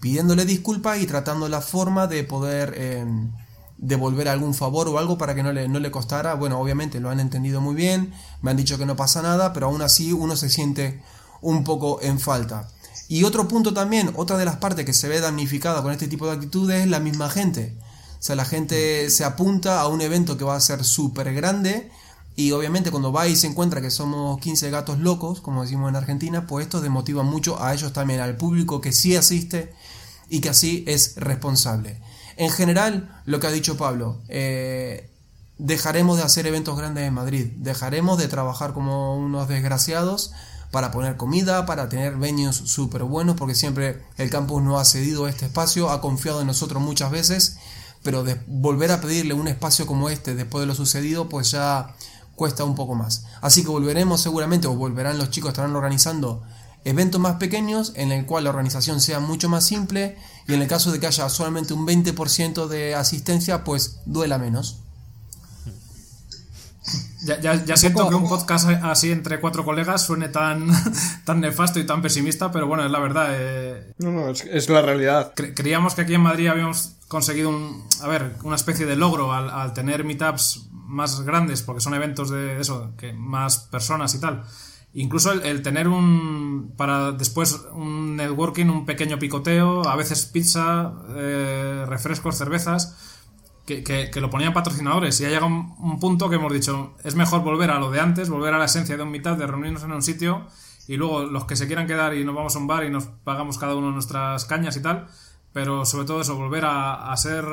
pidiéndole disculpas y tratando la forma de poder em, devolver algún favor o algo para que no le, no le costara. Bueno, obviamente lo han entendido muy bien, me han dicho que no pasa nada, pero aún así uno se siente un poco en falta. Y otro punto también, otra de las partes que se ve damnificada con este tipo de actitudes es la misma gente. O sea, la gente se apunta a un evento que va a ser súper grande y obviamente cuando va y se encuentra que somos 15 gatos locos, como decimos en Argentina, pues esto desmotiva mucho a ellos también, al público que sí asiste y que así es responsable. En general, lo que ha dicho Pablo, eh, dejaremos de hacer eventos grandes en Madrid, dejaremos de trabajar como unos desgraciados para poner comida, para tener venues súper buenos, porque siempre el campus no ha cedido este espacio, ha confiado en nosotros muchas veces, pero volver a pedirle un espacio como este después de lo sucedido, pues ya cuesta un poco más. Así que volveremos seguramente, o volverán los chicos, estarán organizando eventos más pequeños en el cual la organización sea mucho más simple y en el caso de que haya solamente un 20% de asistencia, pues duela menos. Ya, siento que un podcast así entre cuatro colegas suene tan, tan nefasto y tan pesimista, pero bueno, es la verdad. Eh. no, no, es, la realidad. creíamos que aquí en Madrid habíamos conseguido un, a ver, una especie de logro al, al tener meetups más grandes, porque son eventos de eso, que más personas y tal. Incluso el, tener un, para después un networking, un pequeño picoteo, a veces pizza, eh, refrescos, cervezas, que, que, lo ponían patrocinadores. Y ha llegado un, punto que hemos dicho, es mejor volver a lo de antes, volver a la esencia de un mitad, de reunirnos en un sitio y luego los que se quieran quedar y nos vamos a un bar y nos pagamos cada uno nuestras cañas y tal. Pero sobre todo eso, volver a, a ser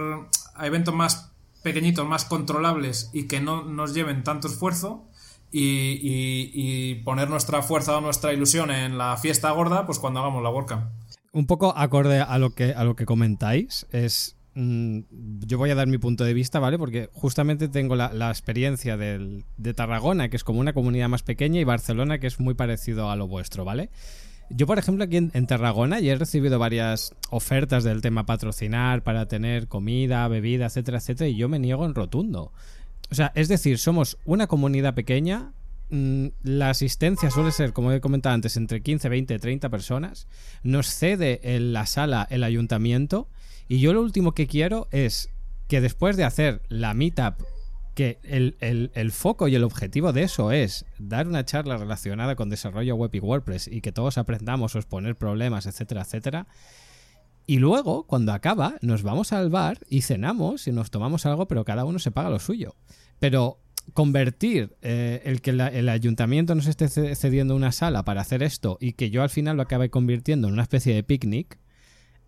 a eventos más pequeñitos, más controlables y que no nos lleven tanto esfuerzo y, poner nuestra fuerza o nuestra ilusión en la fiesta gorda, pues cuando hagamos la WordCamp. Un poco acorde a lo que, a lo que comentáis, es mm, yo voy a dar mi punto de vista, ¿vale? Porque justamente tengo la, experiencia de Tarragona, que es como una comunidad más pequeña, y Barcelona, que es muy parecido a lo vuestro, ¿vale? Yo, por ejemplo, aquí en, en Tarragona ya he recibido varias ofertas del tema patrocinar para tener comida, bebida, etcétera, etcétera, y yo me niego en rotundo. O sea, es decir, somos una comunidad pequeña, mm, la asistencia suele ser, como he comentado antes, entre 15, 20, 30 personas. Nos cede en la sala el ayuntamiento. Y yo lo último que quiero es que después de hacer la meetup, que el, el- el foco y el objetivo de eso es dar una charla relacionada con desarrollo web y WordPress y que todos aprendamos a exponer problemas, etcétera, etcétera. Y luego, cuando acaba, nos vamos al bar y cenamos y nos tomamos algo, pero cada uno se paga lo suyo. Pero convertir eh, el que el ayuntamiento nos esté ce- cediendo una sala para hacer esto y que yo al final lo acabe convirtiendo en una especie de picnic,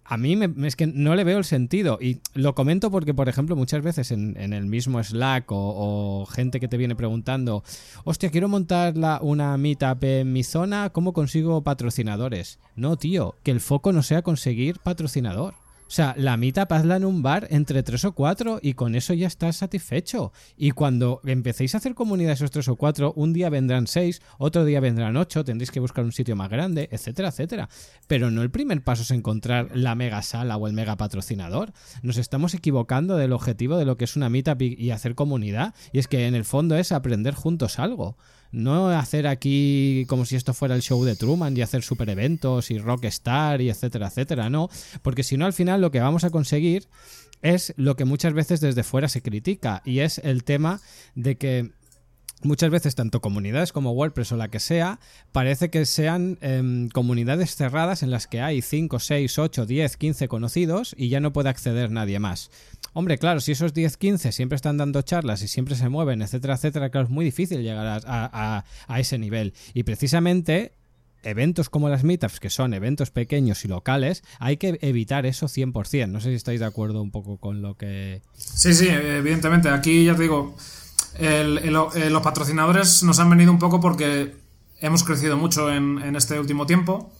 a mí me- es que no le veo el sentido. Y lo comento porque, por ejemplo, muchas veces en, el mismo Slack o, gente que te viene preguntando, hostia, quiero montar una meetup en mi zona, ¿cómo consigo patrocinadores? No, tío, que el foco no sea conseguir patrocinador. O sea, la meetup hazla en un bar entre tres o cuatro y con eso ya estás satisfecho. Y cuando empecéis a hacer comunidad esos tres o cuatro, un día vendrán seis, otro día vendrán ocho, tendréis que buscar un sitio más grande, etcétera, etcétera. Pero no el primer paso es encontrar la mega sala o el mega patrocinador. Nos estamos equivocando del objetivo de lo que es una meetup y hacer comunidad. Y es que en el fondo es aprender juntos algo. No hacer aquí como si esto fuera el show de Truman y hacer super eventos y rockstar y etcétera, etcétera. No, porque si no al final lo que vamos a conseguir es lo que muchas veces desde fuera se critica y es el tema de que muchas veces tanto comunidades como WordPress o la que sea, parece que sean em, comunidades cerradas en las que hay 5, 6, 8, 10, 15 conocidos y ya no puede acceder nadie más. Hombre, claro, si esos 10, 15 siempre están dando charlas y siempre se mueven, etcétera, etcétera, claro, es muy difícil llegar a, a- ese nivel. Y precisamente eventos como las meetups, que son eventos pequeños y locales, hay que evitar eso 100%. No sé si estáis de acuerdo un poco con lo que... Sí, sí, evidentemente. Aquí ya te digo, eh, los patrocinadores nos han venido un poco porque hemos crecido mucho en, este último tiempo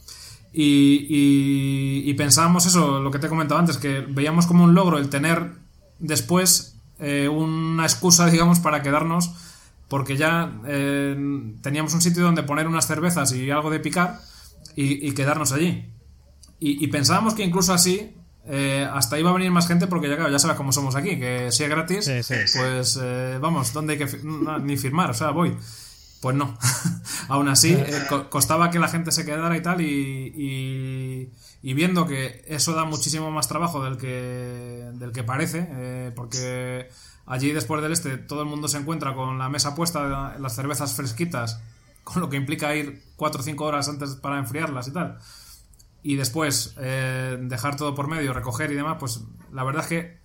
y, pensábamos eso, lo que te he comentado antes, que veíamos como un logro el tener después eh, una excusa, digamos, para quedarnos porque ya eh, teníamos un sitio donde poner unas cervezas y algo de picar y, quedarnos allí. Y pensábamos que incluso así eh, hasta iba a venir más gente porque ya, claro, ya sabes cómo somos aquí, que si es gratis, Sí, sí. pues eh, vamos, ¿dónde hay que fi- no, ni firmar? O sea, voy. Pues no. Aún así, eh, co- costaba que la gente se quedara y tal, y, y, y viendo que eso da muchísimo más trabajo del que, del que parece, eh, porque allí después del este todo el mundo se encuentra con la mesa puesta, las cervezas fresquitas, con lo que implica ir 4 o 5 horas antes para enfriarlas y tal y después eh, dejar todo por medio, recoger y demás, pues la verdad es que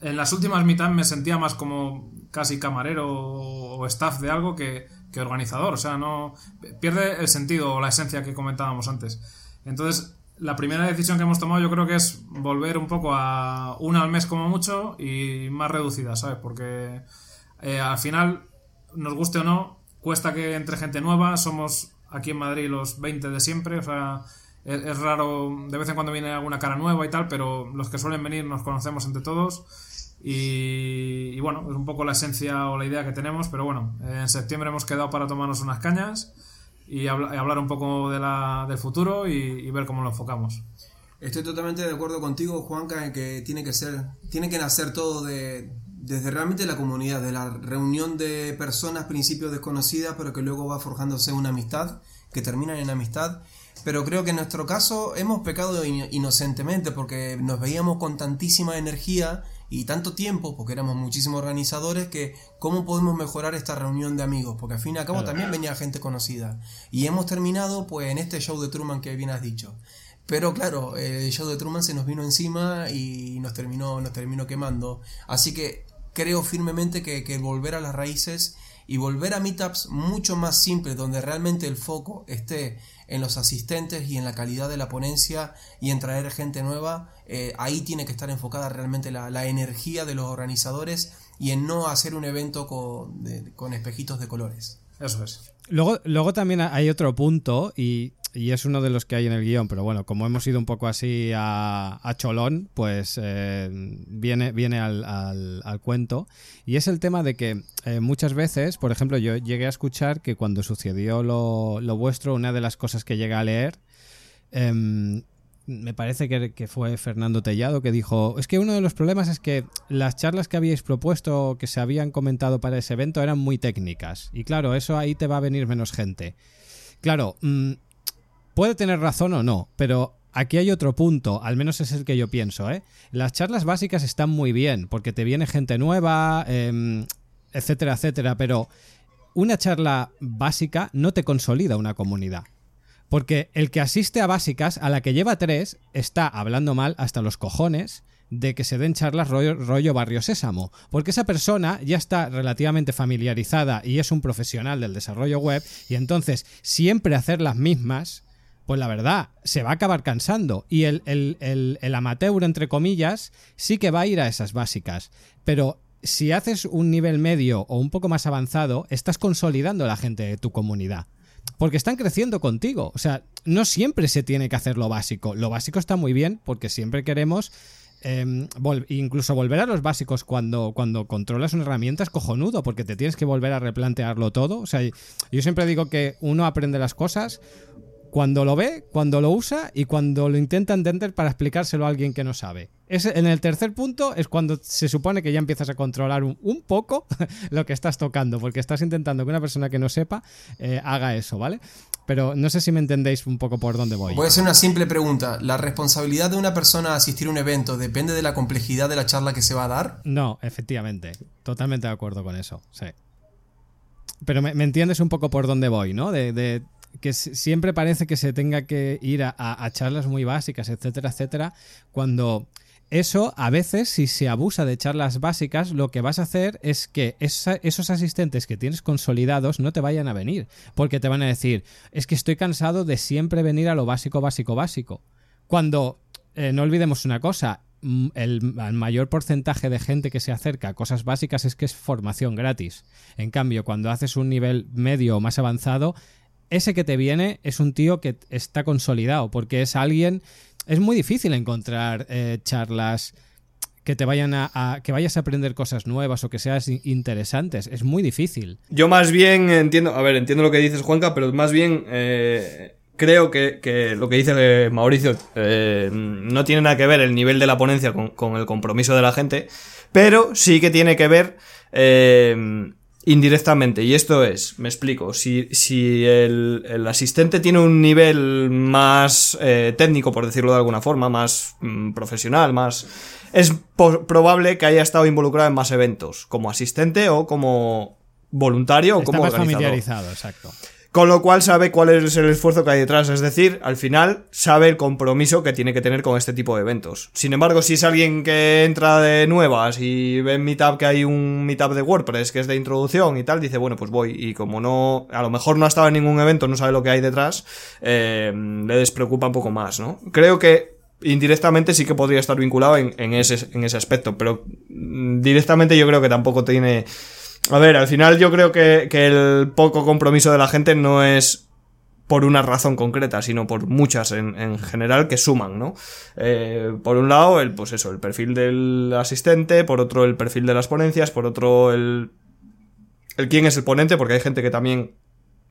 en las últimas mitad me sentía más como casi camarero o staff de algo que, que organizador. O sea, no pierde el sentido o la esencia que comentábamos antes. Entonces, la primera decisión que hemos tomado yo creo que es volver un poco a una al mes como mucho y más reducida, ¿sabes? Porque eh, al final, nos guste o no, cuesta que entre gente nueva. Somos aquí en Madrid los 20 de siempre, o sea, es, raro, de vez en cuando viene alguna cara nueva y tal, pero los que suelen venir nos conocemos entre todos. Y, bueno, es un poco la esencia o la idea que tenemos, pero bueno, en septiembre hemos quedado para tomarnos unas cañas y habla- y hablar un poco del futuro y, ver cómo lo enfocamos. Estoy totalmente de acuerdo contigo, Juanca, en que tiene que ser, tiene que nacer todo de, desde realmente la comunidad, de la reunión de personas, principios desconocidas, pero que luego va forjándose una amistad, que terminan en amistad. Pero creo que en nuestro caso hemos pecado in- inocentemente porque nos veíamos con tantísima energía y tanto tiempo, porque éramos muchísimos organizadores, que cómo podemos mejorar esta reunión de amigos, porque al fin y al cabo también venía gente conocida. Y hemos terminado pues en este show de Truman que bien has dicho. Pero claro, el show de Truman se nos vino encima y nos terminó, nos terminó quemando. Así que creo firmemente que, que volver a las raíces y volver a meetups mucho más simples, donde realmente el foco esté en los asistentes y en la calidad de la ponencia y en traer gente nueva, eh, ahí tiene que estar enfocada realmente la, la energía de los organizadores y en no hacer un evento con, de- con espejitos de colores. Eso es. Luego, luego también hay otro punto y, y es uno de los que hay en el guion, pero bueno, como hemos ido un poco así a, a cholón, pues eh, viene, viene al, al- cuento. Y es el tema de que eh, muchas veces, por ejemplo, yo llegué a escuchar que cuando sucedió lo, lo vuestro, una de las cosas que llegué a leer em, me parece que, que, fue Fernando Tellado que dijo, es que uno de los problemas es que las charlas que habíais propuesto, que se habían comentado para ese evento, eran muy técnicas. Y claro, eso ahí te va a venir menos gente. Claro, mmm, puede tener razón o no, pero aquí hay otro punto, al menos es el que yo pienso, ¿eh? Las charlas básicas están muy bien, porque te viene gente nueva, eh, etcétera, etcétera, pero una charla básica no te consolida una comunidad. Porque el que asiste a básicas, a la que lleva tres, está hablando mal hasta los cojones de que se den charlas rollo, barrio sésamo, porque esa persona ya está relativamente familiarizada y es un profesional del desarrollo web y entonces siempre hacer las mismas, pues la verdad, se va a acabar cansando y el, el, el, el amateur, entre comillas, sí que va a ir a esas básicas, pero si haces un nivel medio o un poco más avanzado, estás consolidando a la gente de tu comunidad porque están creciendo contigo. O sea, no siempre se tiene que hacer lo básico. Lo básico está muy bien porque siempre queremos vol incluso volver a los básicos cuando, cuando controlas una herramienta es cojonudo porque te tienes que volver a replantearlo todo. O sea, yo siempre digo que uno aprende las cosas cuando lo ve, cuando lo usa y cuando lo intenta entender para explicárselo a alguien que no sabe. Es, en el tercer punto es cuando se supone que ya empiezas a controlar un, un poco lo que estás tocando, porque estás intentando que una persona que no sepa eh, haga eso, ¿vale? Pero no sé si me entendéis un poco por dónde voy. Voy a hacer una simple pregunta. ¿La responsabilidad de una persona a asistir a un evento depende de la complejidad de la charla que se va a dar? No, efectivamente. Totalmente de acuerdo con eso, sí. Pero me, me entiendes un poco por dónde voy, ¿no? De, de que siempre parece que se tenga que ir a, charlas muy básicas, etcétera, etcétera, cuando eso a veces, si se abusa de charlas básicas, lo que vas a hacer es que esos asistentes que tienes consolidados no te vayan a venir, porque te van a decir, es que estoy cansado de siempre venir a lo básico, básico, básico. Cuando, eh, no olvidemos una cosa, el, el, mayor porcentaje de gente que se acerca a cosas básicas es que es formación gratis. En cambio, cuando haces un nivel medio o más avanzado, ese que te viene es un tío que está consolidado, porque es alguien... Es muy difícil encontrar eh, charlas que te vayan a, que vayas a aprender cosas nuevas o que seas interesantes. Es muy difícil. Yo más bien entiendo, a ver, entiendo lo que dices, Juanca, pero más bien eh, creo que, lo que dice Mauricio eh, no tiene nada que ver el nivel de la ponencia con, el compromiso de la gente, pero sí que tiene que ver indirectamente. Y esto es, me explico, si, si el, el asistente tiene un nivel más eh, técnico, por decirlo de alguna forma, más mm, profesional, más... Es probable que haya estado involucrado en más eventos, como asistente o como voluntario o como más organizador. familiarizado, exacto. Con lo cual sabe cuál es el esfuerzo que hay detrás, es decir, al final sabe el compromiso que tiene que tener con este tipo de eventos. Sin embargo, si es alguien que entra de nuevas y ve en Meetup que hay un Meetup de WordPress que es de introducción y tal, dice, bueno, pues voy. Y como no, a lo mejor no ha estado en ningún evento, no sabe lo que hay detrás, eh, le despreocupa un poco más, ¿no? Creo que indirectamente sí que podría estar vinculado en, ese, en ese aspecto, pero mm, directamente yo creo que tampoco tiene a ver, al final yo creo que, que, el poco compromiso de la gente no es por una razón concreta, sino por muchas en, en general que suman, ¿no? Eh, por un lado, el, pues eso, el perfil del asistente, por otro, el perfil de las ponencias, por otro, el, el quién es el ponente, porque hay gente que también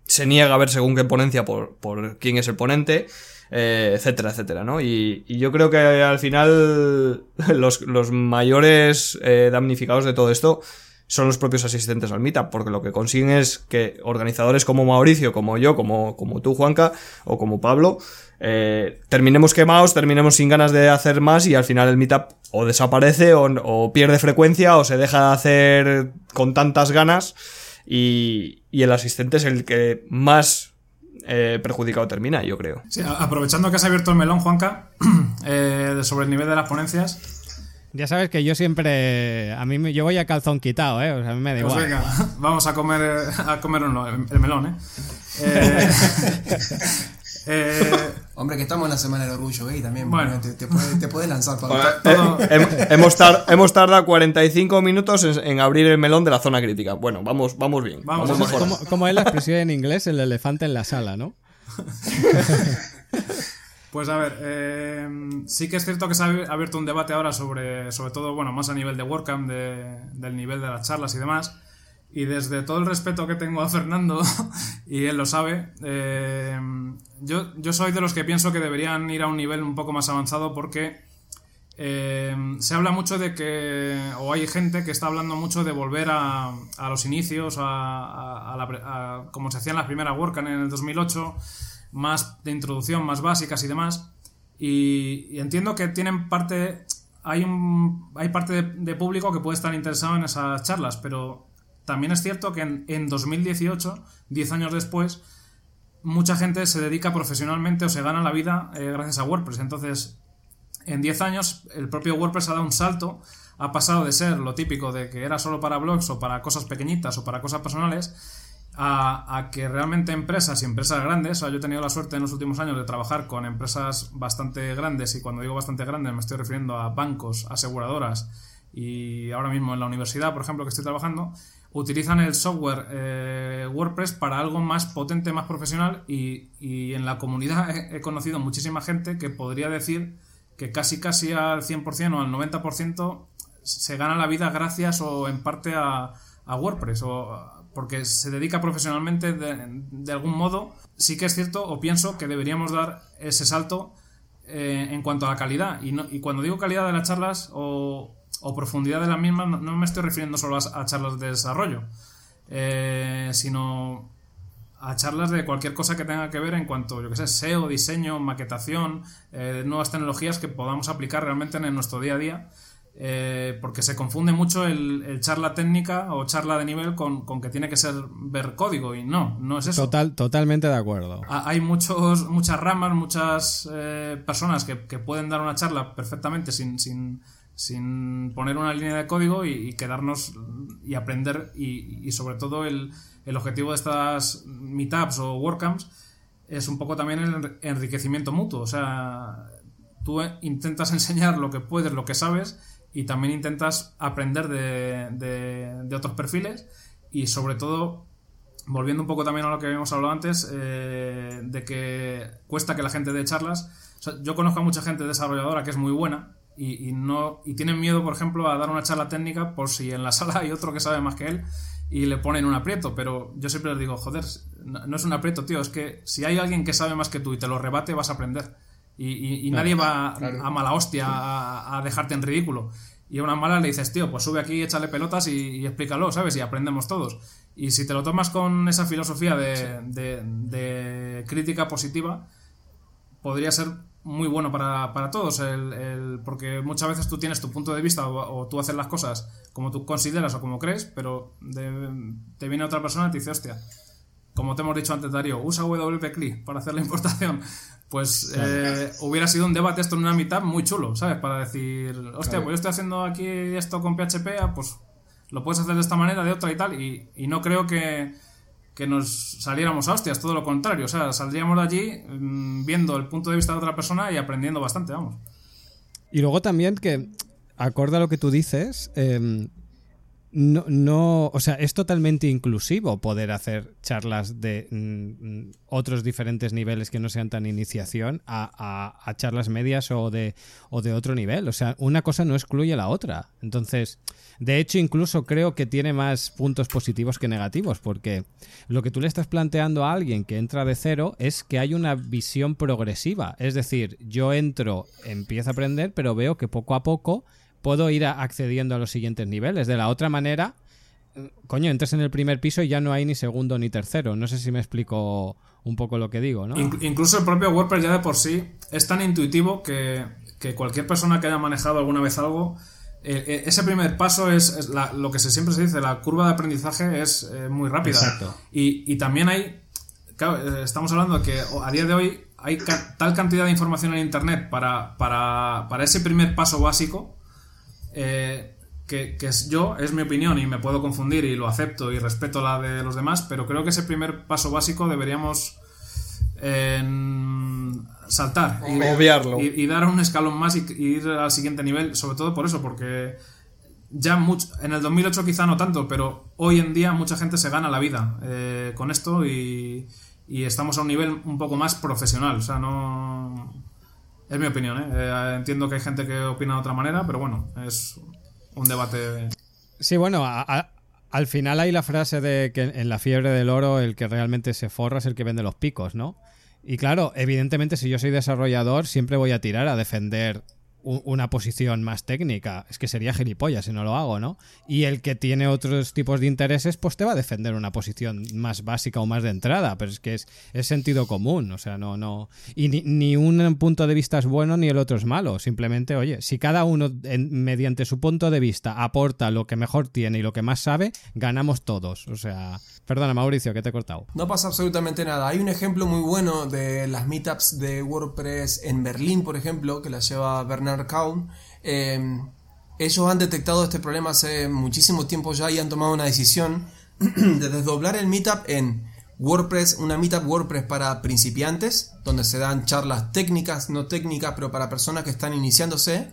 se niega a ver según qué ponencia por, por quién es el ponente. Eh, etcétera, etcétera, ¿no? Y, y, yo creo que al final los, los mayores eh, damnificados de todo esto son los propios asistentes al meetup, porque lo que consiguen es que organizadores como Mauricio, como yo, como, como tú, Juanca, o como Pablo, eh, terminemos quemados, terminemos sin ganas de hacer más y al final el meetup o desaparece o, pierde frecuencia o se deja de hacer con tantas ganas y, y el asistente es el que más eh, perjudicado termina, yo creo. Aprovechando que has abierto el melón, Juanca, eh, sobre el nivel de las ponencias, ya sabes que yo siempre. A mí yo voy a calzón quitado, ¿eh? O sea, a mí me da pues igual. venga, vamos a comer, a comer uno, el, el melón, ¿eh? eh, eh Hombre, que estamos en la semana del orgullo gay también. Bueno. Te, te, puedes, te puedes lanzar para bueno, todo. hemos, tar hemos, tardado 45 minutos en, en, abrir el melón de la zona crítica. Bueno, vamos, vamos bien. Vamos, vamos como, como es la expresión en inglés, el elefante en la sala, ¿no? Pues a ver, eh, sí que es cierto que se ha abierto un debate ahora sobre, sobre todo, bueno, más a nivel de WordCamp, de, del nivel de las charlas y demás. Y desde todo el respeto que tengo a Fernando, y él lo sabe, eh, yo, yo soy de los que pienso que deberían ir a un nivel un poco más avanzado porque eh, se habla mucho de que, o hay gente que está hablando mucho de volver a, a los inicios, a, a, la, a, como se hacían las primeras WordCamp en el 2008, más de introducción, más básicas y demás. Y, entiendo que tienen parte, hay, un, hay parte de, público que puede estar interesado en esas charlas, pero también es cierto que en, en 2018, 10 años después, mucha gente se dedica profesionalmente o se gana la vida eh, gracias a WordPress. Entonces, en 10 años el propio WordPress ha dado un salto, ha pasado de ser lo típico de que era solo para blogs o para cosas pequeñitas o para cosas personales, a, que realmente empresas y empresas grandes, o sea, yo he tenido la suerte en los últimos años de trabajar con empresas bastante grandes, y cuando digo bastante grandes me estoy refiriendo a bancos, aseguradoras, y ahora mismo en la universidad, por ejemplo, que estoy trabajando, utilizan el software eh, WordPress para algo más potente, más profesional, y, y en la comunidad he, he conocido muchísima gente que podría decir que casi casi al 100% o al 90% se gana la vida gracias o en parte a, a WordPress o porque se dedica profesionalmente de, algún modo. Sí que es cierto o pienso que deberíamos dar ese salto eh, en cuanto a la calidad. Y, cuando digo calidad de las charlas o, o profundidad de las mismas, no, me estoy refiriendo solo a, a charlas de desarrollo, eh, sino a charlas de cualquier cosa que tenga que ver en cuanto, yo que sé, SEO, diseño, maquetación, eh, nuevas tecnologías que podamos aplicar realmente en nuestro día a día. Eh, porque se confunde mucho el, el, charla técnica o charla de nivel con, con, que tiene que ser ver código y no, no es eso. Total, totalmente de acuerdo. Hay muchos, muchas ramas, muchas eh, personas que, que, pueden dar una charla perfectamente sin, sin, sin poner una línea de código y, y quedarnos y aprender y, y sobre todo el, el objetivo de estas meetups o WordCamps es un poco también el enriquecimiento mutuo. O sea, tú intentas enseñar lo que puedes, lo que sabes, y también intentas aprender de, de, otros perfiles y sobre todo, volviendo un poco también a lo que habíamos hablado antes, eh, de que cuesta que la gente dé charlas. Yo conozco a mucha gente desarrolladora que es muy buena, y, y, no y tienen miedo, por ejemplo, a dar una charla técnica por si en la sala hay otro que sabe más que él y le ponen un aprieto, pero yo siempre les digo, joder, no es un aprieto, tío, es que si hay alguien que sabe más que tú y te lo rebate, vas a aprender. Y, y, y nadie va claro. a mala hostia a, a, dejarte en ridículo. Y a una mala le dices, tío, pues sube aquí, échale pelotas y, y, explícalo, ¿sabes? Y aprendemos todos. Y si te lo tomas con esa filosofía de, sí. de, de crítica positiva, podría ser muy bueno para, para todos, el, el, porque muchas veces tú tienes tu punto de vista o, o, tú haces las cosas como tú consideras o como crees, pero de, te viene otra persona y te dice, hostia, como te hemos dicho antes, Darío, usa WP-CLI para hacer la importación. Pues claro. eh, hubiera sido un debate esto en una mitad muy chulo, ¿sabes? Para decir, hostia, claro. pues yo estoy haciendo aquí esto con PHP, ah, pues lo puedes hacer de esta manera, de otra y tal, y, y no creo que que nos saliéramos a hostias, todo lo contrario. O sea, saldríamos de allí mmm, viendo el punto de vista de otra persona y aprendiendo bastante, vamos. Y luego también que, acorde a lo que tú dices, eh, no, no, o sea, es totalmente inclusivo poder hacer charlas de mm, otros diferentes niveles que no sean tan iniciación a, a, a, charlas medias o de, o de otro nivel. O sea, una cosa no excluye la otra. Entonces, de hecho, incluso creo que tiene más puntos positivos que negativos, porque lo que tú le estás planteando a alguien que entra de cero es que hay una visión progresiva. Es decir, yo entro, empiezo a aprender, pero veo que poco a poco puedo ir accediendo a los siguientes niveles. De la otra manera, coño, entras en el primer piso y ya no hay ni segundo ni tercero. No sé si me explico un poco lo que digo, ¿no? Incluso el propio WordPress ya de por sí es tan intuitivo que, que cualquier persona que haya manejado alguna vez algo, eh, ese primer paso es, es la, lo que se, siempre se dice, la curva de aprendizaje es eh, muy rápida. Exacto. Y, y también hay, claro, eh, estamos hablando de que a día de hoy hay ca tal cantidad de información en Internet para, para, para ese primer paso básico eh, que, que, es yo, es mi opinión y me puedo confundir y lo acepto y respeto la de los demás, pero creo que ese primer paso básico deberíamos eh, saltar y, obviarlo. y, y, dar un escalón más y, y, ir al siguiente nivel, sobre todo por eso, porque ya mucho, en el 2008 quizá no tanto, pero hoy en día mucha gente se gana la vida eh, con esto y, y estamos a un nivel un poco más profesional, o sea, no es mi opinión, ¿eh? ¿eh? Entiendo que hay gente que opina de otra manera, pero bueno, es un debate. Sí, bueno, Al final hay la frase de que en la fiebre del oro el que realmente se forra es el que vende los picos, ¿no? Y claro, evidentemente si yo soy desarrollador siempre voy a tirar a defender una posición más técnica. Es que sería gilipollas si no lo hago, ¿no? Y el que tiene otros tipos de intereses, pues te va a defender una posición más básica o más de entrada. Pero es que es, sentido común, o sea, no, no. Y ni, un punto de vista es bueno ni el otro es malo. Simplemente, oye, si cada uno mediante su punto de vista aporta lo que mejor tiene y lo que más sabe, ganamos todos. O sea, perdona, Mauricio, que te he cortado. No pasa absolutamente nada. Hay un ejemplo muy bueno de las meetups de WordPress en Berlín, por ejemplo, que la lleva Bernard Em, ellos han detectado este problema hace muchísimo tiempo ya y han tomado una decisión de desdoblar el meetup en WordPress, una meetup WordPress para principiantes, donde se dan charlas técnicas, no técnicas, pero para personas que están iniciándose.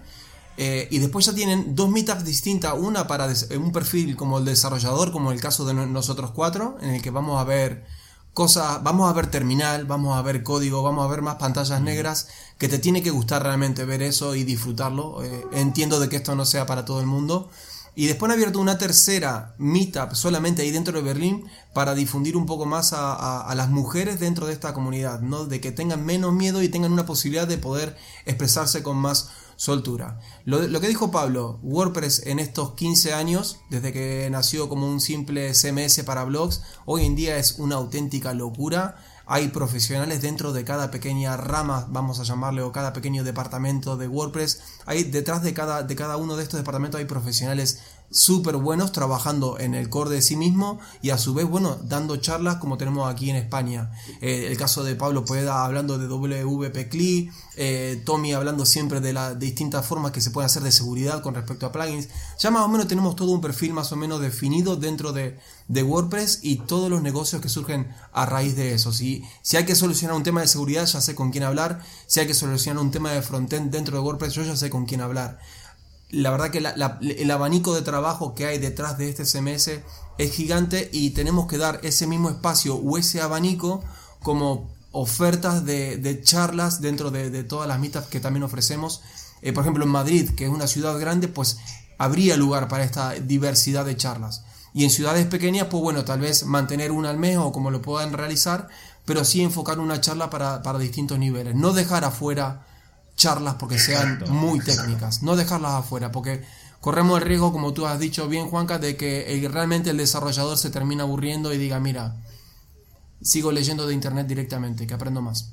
Eh, y después ya tienen dos meetups distintas, una para un perfil como el desarrollador, como el caso de nosotros cuatro, en el que vamos a ver cosas, vamos a ver terminal, vamos a ver código, vamos a ver más pantallas negras, que te tiene que gustar realmente ver eso y disfrutarlo. Eh, entiendo de que esto no sea para todo el mundo. Y después han abierto una tercera meetup solamente ahí dentro de Berlín para difundir un poco más a, las mujeres dentro de esta comunidad, ¿no? De que tengan menos miedo y tengan una posibilidad de poder expresarse con más soltura. Lo, lo, que dijo Pablo, WordPress en estos 15 años, desde que nació como un simple CMS para blogs, hoy en día es una auténtica locura. Hay profesionales dentro de cada pequeña rama, vamos a llamarle, o cada pequeño departamento de WordPress. Hay detrás de cada, de cada uno de estos departamentos hay profesionales súper buenos trabajando en el core de sí mismo y a su vez, bueno, dando charlas como tenemos aquí en España. Eh, el caso de Pablo Poeda hablando de WP CLI, eh, Tommy hablando siempre de las distintas formas que se puede hacer de seguridad con respecto a plugins. Ya más o menos tenemos todo un perfil más o menos definido dentro de, WordPress y todos los negocios que surgen a raíz de eso. Si, si hay que solucionar un tema de seguridad, ya sé con quién hablar. Si hay que solucionar un tema de frontend dentro de WordPress, yo ya sé con quién hablar la verdad que el abanico de trabajo que hay detrás de este CMS es gigante y tenemos que dar ese mismo espacio o ese abanico como ofertas de, charlas dentro de, todas las meetups que también ofrecemos. Eh, por ejemplo, en Madrid, que es una ciudad grande, pues habría lugar para esta diversidad de charlas. Y en ciudades pequeñas, pues bueno, tal vez mantener una al mes o como lo puedan realizar, pero sí enfocar una charla para, para distintos niveles. No dejar afuera charlas porque sean muy técnicas, no dejarlas afuera, porque corremos el riesgo, como tú has dicho bien, Juanca, de que realmente el desarrollador se termina aburriendo y diga, mira, sigo leyendo de internet directamente, que aprendo más.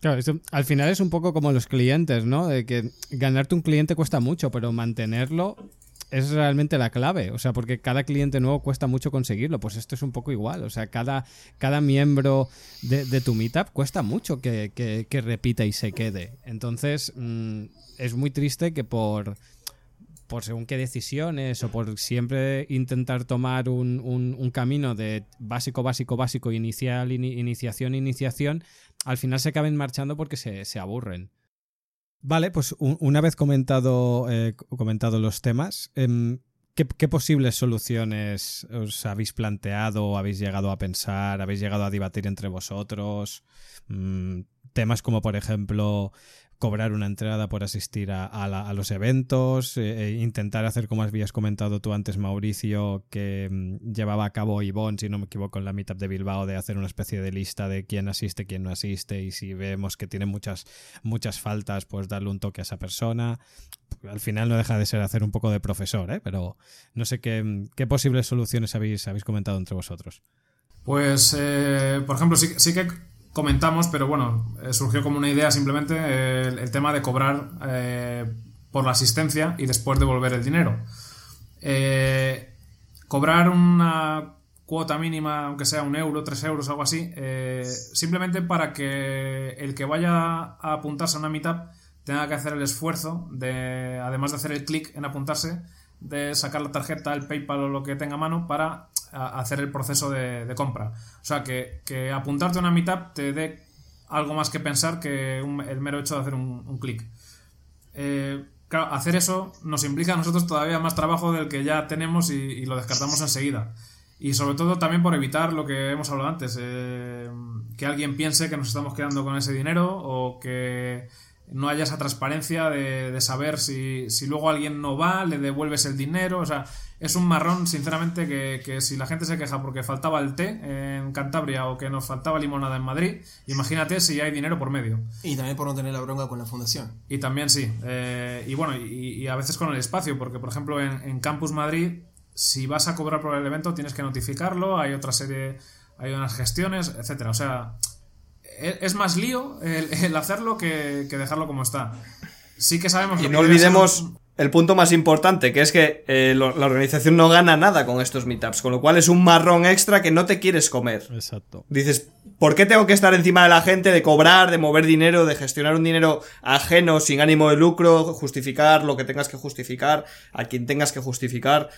Claro, al final es un poco como los clientes, ¿no? De que ganarte un cliente cuesta mucho, pero mantenerlo es realmente la clave, o sea, porque cada cliente nuevo cuesta mucho conseguirlo, pues esto es un poco igual, o sea, cada, cada miembro de, tu meetup cuesta mucho que, repita y se quede. Entonces, mm, es muy triste que por, por según qué decisiones o por siempre intentar tomar un, un, camino de básico, básico, básico, inicial, iniciación, iniciación, al final se acaben marchando porque se, se aburren. Vale, pues una vez comentado, eh, comentado los temas, em, ¿qué, posibles soluciones os habéis planteado habéis llegado a pensar, habéis llegado a debatir entre vosotros? Mm, temas como, por ejemplo, cobrar una entrada por asistir a, los eventos, eh, eh, intentar hacer como habías comentado tú antes, Mauricio, que mm, llevaba a cabo Ivonne, si no me equivoco, en la Meetup de Bilbao, de hacer una especie de lista de quién asiste, quién no asiste, y si vemos que tiene muchas, muchas faltas, pues darle un toque a esa persona. Al final no deja de ser hacer un poco de profesor, ¿eh? pero no sé qué, qué posibles soluciones habéis, habéis comentado entre vosotros. Pues, eh, por ejemplo, sí, sí que comentamos, pero bueno, eh, surgió como una idea simplemente eh, el, tema de cobrar eh, por la asistencia y después devolver el dinero. cobrar una cuota mínima, aunque sea un euro, tres euros, algo así, simplemente para que el que vaya a apuntarse a una meetup tenga que hacer el esfuerzo de, además de hacer el clic en apuntarse, de sacar la tarjeta, el PayPal o lo que tenga a mano para hacer el proceso de, compra. O sea, que, apuntarte a una meetup te dé algo más que pensar que el mero hecho de hacer un, clic. Eh, claro, hacer eso nos implica a nosotros todavía más trabajo del que ya tenemos y, lo descartamos enseguida. Y sobre todo también por evitar lo que hemos hablado antes, eh, que alguien piense que nos estamos quedando con ese dinero o que no haya esa transparencia de, de saber si, si, luego alguien no va, le devuelves el dinero. O sea, es un marrón, sinceramente, que, que, si la gente se queja porque faltaba el té en Cantabria o que nos faltaba limonada en Madrid, imagínate si hay dinero por medio. Y también por no tener la bronca con la fundación. Y también sí. Eh, y bueno, y, y, a veces con el espacio, porque por ejemplo en, en Campus Madrid, si vas a cobrar por el evento, tienes que notificarlo, hay otra serie, hay unas gestiones, etcétera. O sea es más lío el, el hacerlo que, que, dejarlo como está. Sí que sabemos... Y no olvidemos ser... el punto más importante, que es que eh, lo, la organización no gana nada con estos meetups, con lo cual es un marrón extra que no te quieres comer. Exacto. Dices, ¿por qué tengo que estar encima de la gente, de cobrar, de mover dinero, de gestionar un dinero ajeno, sin ánimo de lucro, justificar lo que tengas que justificar, a quien tengas que justificar?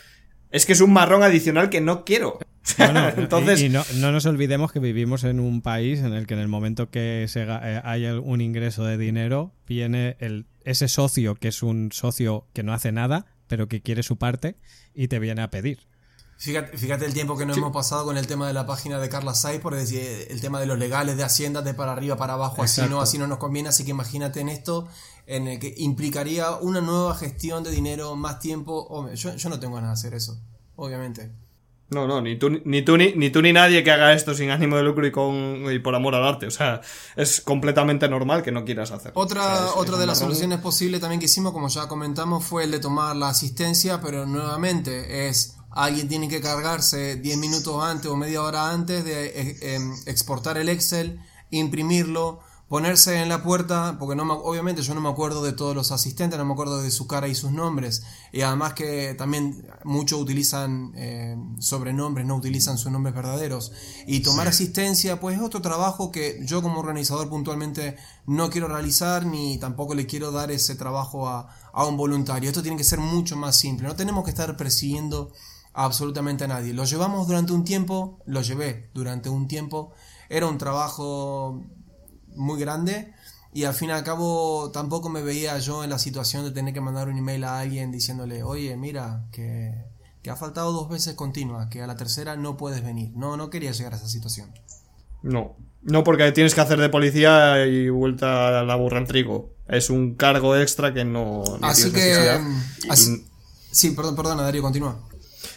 Es que es un marrón adicional que no quiero. Bueno, Entonces... Y, y no, no, nos olvidemos que vivimos en un país en el que en el momento que se, eh, hay un ingreso de dinero, viene el, ese socio que es un socio que no hace nada, pero que quiere su parte y te viene a pedir. Fíjate, fíjate el tiempo que nos sí. hemos pasado con el tema de la página de Carla Saiz, por decir, el tema de los legales de Hacienda, de para arriba, para abajo, Exacto. así no, así no nos conviene, así que imagínate en esto, en el que implicaría una nueva gestión de dinero, más tiempo. Oh, yo, yo no tengo ganas de hacer eso, obviamente. No, no, ni tú ni, tú, ni, ni tú ni nadie que haga esto sin ánimo de lucro y, con, y por amor al arte. O sea, es completamente normal que no quieras hacer. Otra, o sea, es, otra es de las soluciones posibles también que hicimos, como ya comentamos, fue el de tomar la asistencia, pero nuevamente es alguien tiene que cargarse 10 minutos antes o media hora antes de eh, eh, exportar el Excel, imprimirlo, ponerse en la puerta, porque no me, obviamente yo no me acuerdo de todos los asistentes, no me acuerdo de su cara y sus nombres, y además que también muchos utilizan eh, sobrenombres, no utilizan sus nombres verdaderos, y tomar sí. asistencia, pues es otro trabajo que yo como organizador puntualmente no quiero realizar, ni tampoco le quiero dar ese trabajo a, a un voluntario, esto tiene que ser mucho más simple, no tenemos que estar persiguiendo a absolutamente a nadie, lo llevamos durante un tiempo, lo llevé durante un tiempo, era un trabajo muy grande y al fin y al cabo tampoco me veía yo en la situación de tener que mandar un email a alguien diciéndole, oye, mira, que, que ha faltado dos veces continuas, que a la tercera no puedes venir. No, no quería llegar a esa situación. No, no porque tienes que hacer de policía y vuelta a la burra en trigo. Es un cargo extra que no... no así que... Así, sí, perdón, perdona, Darío, continúa.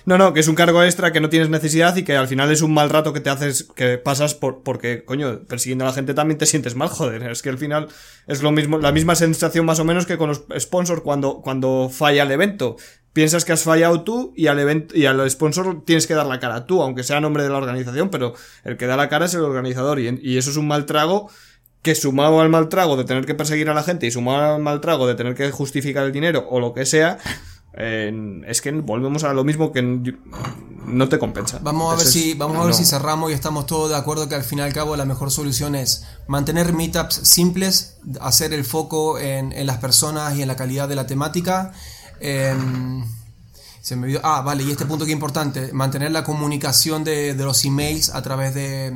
No, no, que es un cargo extra que no tienes necesidad y que al final es un mal rato que te haces, que pasas por, porque, coño, persiguiendo a la gente también te sientes mal, joder. Es que al final es lo mismo, la misma sensación más o menos que con los sponsors cuando, cuando falla el evento. Piensas que has fallado tú y al evento, y al sponsor tienes que dar la cara tú, aunque sea nombre de la organización, pero el que da la cara es el organizador y, y eso es un mal trago que sumado al mal trago de tener que perseguir a la gente y sumado al mal trago de tener que justificar el dinero o lo que sea, eh, es que volvemos a lo mismo que no te compensa. Vamos a ver si vamos a ver no. si cerramos y estamos todos de acuerdo que al fin y al cabo la mejor solución es mantener meetups simples, hacer el foco en, en las personas y en la calidad de la temática. Eh, se me ah, vale, y este punto que es importante, mantener la comunicación de, de los emails a través de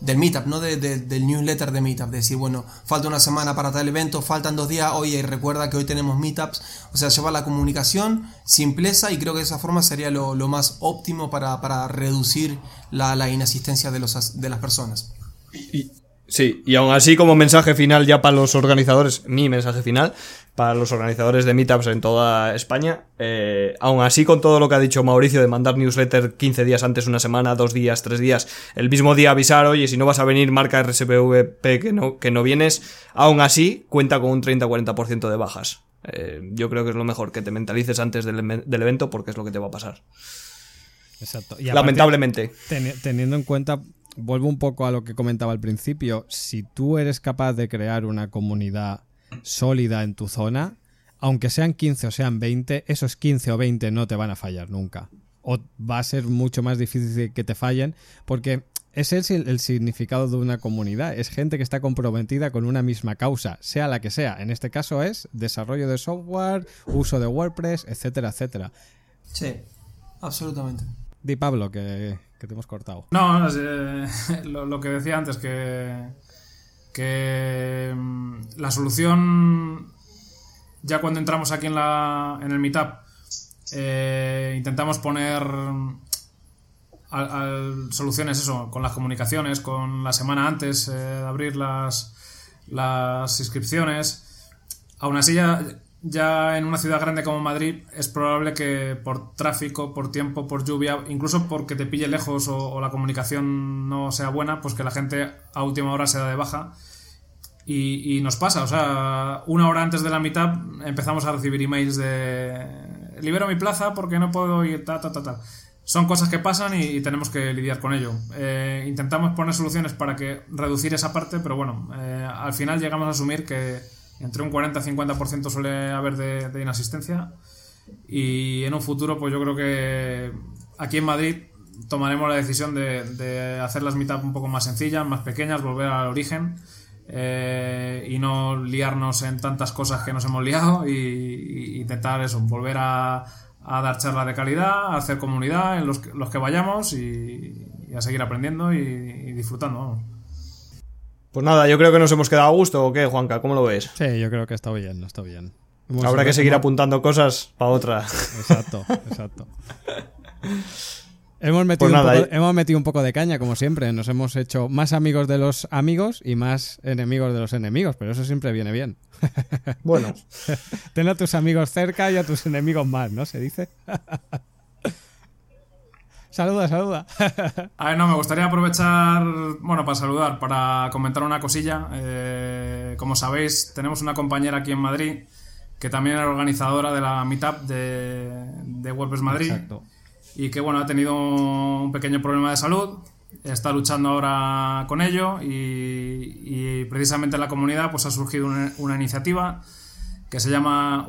del meetup, ¿no? del newsletter de meetup, decir, bueno, falta una semana para tal evento, faltan dos días, oye, recuerda que hoy tenemos meetups, o sea, llevar la comunicación, simpleza, y creo que de esa forma sería lo, lo más óptimo para, para reducir la, la, inasistencia de, los, de las personas. Y, sí, y aún así como mensaje final ya para los organizadores, mi mensaje final, para los organizadores de meetups en toda España. Eh, aún así, con todo lo que ha dicho Mauricio de mandar newsletter 15 días antes, una semana, dos días, tres días, el mismo día avisar, oye, si no vas a venir, marca RSVP que no, que no vienes, aún así cuenta con un 30-40% de bajas. Eh, yo creo que es lo mejor, que te mentalices antes del, del, evento porque es lo que te va a pasar. Exacto. Y aparte, Lamentablemente. Ten, teniendo en cuenta, vuelvo un poco a lo que comentaba al principio, si tú eres capaz de crear una comunidad sólida en tu zona, aunque sean 15 o sean 20, esos 15 o 20 no te van a fallar nunca. O va a ser mucho más difícil que te fallen porque ese es el, el, significado de una comunidad. Es gente que está comprometida con una misma causa, sea la que sea. En este caso es desarrollo de software, uso de WordPress, etcétera, etcétera. Sí, absolutamente. Di Pablo, que, que te hemos cortado. No, eh, lo, lo, que decía antes, que que mm, la solución ya cuando entramos aquí en la en el meetup eh, intentamos poner al, al, soluciones eso con las comunicaciones con la semana antes eh, de abrir las las inscripciones. Aún así, ya, ya en una ciudad grande como Madrid es probable que por tráfico, por tiempo, por lluvia, incluso porque te pille lejos o, o la comunicación no sea buena, pues que la gente a última hora se da de baja. Y, nos pasa, o sea, una hora antes de la mitad empezamos a recibir emails de libero mi plaza porque no puedo ir, ta, ta, ta, ta. Son cosas que pasan y, y tenemos que lidiar con ello. Eh, intentamos poner soluciones para que reducir esa parte, pero bueno, eh, al final llegamos a asumir que entre un 40 y 50% suele haber de, inasistencia. Y en un futuro, pues yo creo que aquí en Madrid tomaremos la decisión de, de hacer las meetup un poco más sencillas, más pequeñas, volver al origen eh, y no liarnos en tantas cosas que nos hemos liado y, intentar eso, volver a, dar charlas de calidad, a hacer comunidad en los, que, vayamos y, a seguir aprendiendo y disfrutando. Pues nada, yo creo que nos hemos quedado a gusto, ¿o qué, Juanca? ¿Cómo lo ves? Sí, yo creo que está bien, está bien. Hemos, Habrá que seguir hemos... apuntando cosas para otra. Exacto, exacto. Hemos metido, pues nada, poco, hemos metido, un poco de caña, como siempre. Nos hemos hecho más amigos de los amigos y más enemigos de los enemigos, pero eso siempre viene bien. Bueno. Ten a tus amigos cerca y a tus enemigos más, ¿no? Se dice. saluda, saluda. a ver, no, me gustaría aprovechar, bueno, para saludar, para comentar una cosilla. Eh, como sabéis, tenemos una compañera aquí en Madrid que también era organizadora de la meetup de, de WordPress Madrid. Exacto y que bueno, ha tenido un pequeño problema de salud, está luchando ahora con ello y, y precisamente en la comunidad pues ha surgido una, una iniciativa que se llama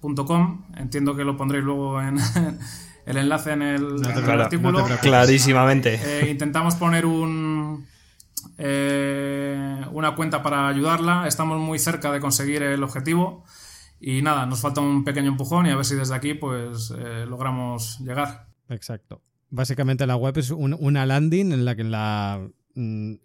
www.lobescarla.com, entiendo que lo pondréis luego en el enlace en el, no en el claro, artículo. No Clarísimamente. Eh, intentamos poner un, eh, una cuenta para ayudarla, estamos muy cerca de conseguir el objetivo. Y nada, nos falta un pequeño empujón y a ver si desde aquí pues eh, logramos llegar. Exacto. Básicamente la web es un, una landing en la que la,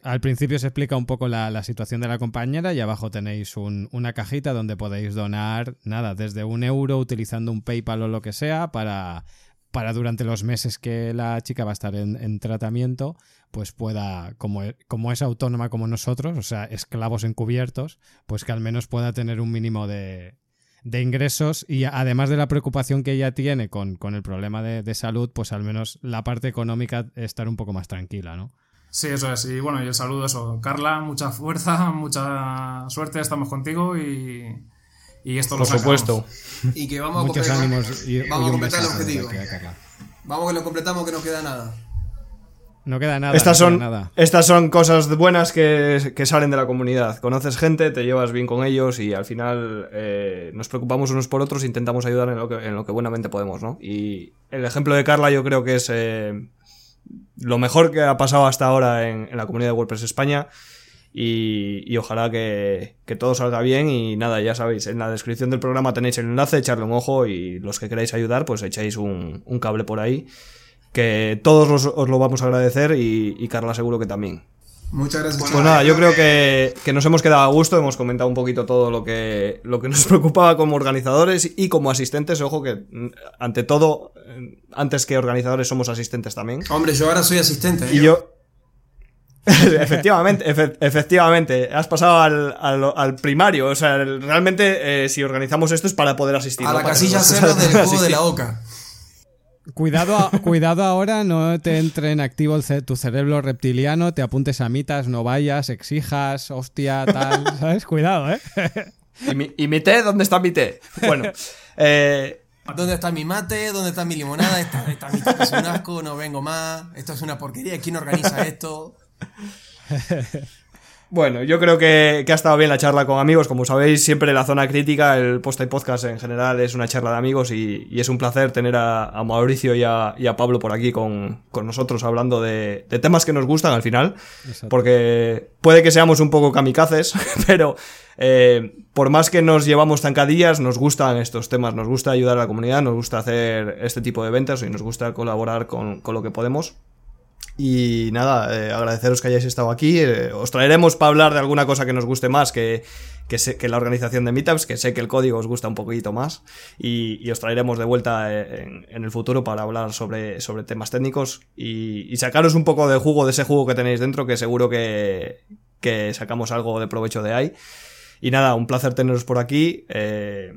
al principio se explica un poco la, situación de la compañera y abajo tenéis un, una cajita donde podéis donar nada, desde un euro utilizando un PayPal o lo que sea para, para durante los meses que la chica va a estar en, en tratamiento, pues pueda, como, como, es autónoma como nosotros, o sea, esclavos encubiertos, pues que al menos pueda tener un mínimo de, de ingresos y además de la preocupación que ella tiene con, con el problema de, de, salud, pues al menos la parte económica estar un poco más tranquila, ¿no? Sí, eso es. Y bueno, y el saludo eso. Carla, mucha fuerza, mucha suerte, estamos contigo y, y esto Por lo supuesto. Y que vamos Muchos a completar, ánimos y, vamos y a completar el objetivo. Vamos que lo completamos que no queda nada. No queda nada. Estas, no son, queda nada. estas son cosas buenas que, que, salen de la comunidad. Conoces gente, te llevas bien con ellos y al final eh, nos preocupamos unos por otros e intentamos ayudar en lo, que, en lo que buenamente podemos, ¿no? Y el ejemplo de Carla yo creo que es eh, lo mejor que ha pasado hasta ahora en, la comunidad de WordPress España. Y, ojalá que, todo salga bien y nada, ya sabéis, en la descripción del programa tenéis el enlace, echarle un ojo y los que queráis ayudar, pues echáis un, cable por ahí que todos os lo vamos a agradecer y, y, Carla seguro que también. Muchas gracias. Pues nada, yo creo que, que, nos hemos quedado a gusto, hemos comentado un poquito todo lo que, lo que nos preocupaba como organizadores y como asistentes, ojo que ante todo, antes que organizadores somos asistentes también. Hombre, yo ahora soy asistente. ¿eh? Y yo... efectivamente, efe, efectivamente, has pasado al, al, al, primario, o sea, realmente eh, si organizamos esto es para poder asistir. A ¿no? la casilla cero del juego de la OCA. Cuidado, a, cuidado ahora, no te entre en activo el ce tu cerebro reptiliano, te apuntes a mitas, no vayas, exijas, hostia, tal, ¿sabes? Cuidado, ¿eh? ¿Y mi, y mi té? ¿Dónde está mi té? Bueno, eh, ¿Dónde está mi mate? ¿Dónde está mi limonada? Esta, esta mitad es un asco, no vengo más. Esto es una porquería. ¿Quién organiza esto? Bueno, yo creo que, que, ha estado bien la charla con amigos. Como sabéis, siempre la zona crítica, el post y podcast en general es una charla de amigos y, y es un placer tener a, a Mauricio y a, y a, Pablo por aquí con, con nosotros hablando de, de, temas que nos gustan al final. Exacto. Porque puede que seamos un poco kamikazes, pero eh, por más que nos llevamos zancadillas, nos gustan estos temas, nos gusta ayudar a la comunidad, nos gusta hacer este tipo de eventos y nos gusta colaborar con, con lo que podemos. Y nada, eh, agradeceros que hayáis estado aquí. Eh, os traeremos para hablar de alguna cosa que nos guste más que, que, la organización de Meetups, que sé que el código os gusta un poquito más. Y, os traeremos de vuelta en, en, el futuro para hablar sobre, sobre temas técnicos y, sacaros un poco de jugo de ese jugo que tenéis dentro, que seguro que, que sacamos algo de provecho de ahí. Y nada, un placer teneros por aquí. Eh,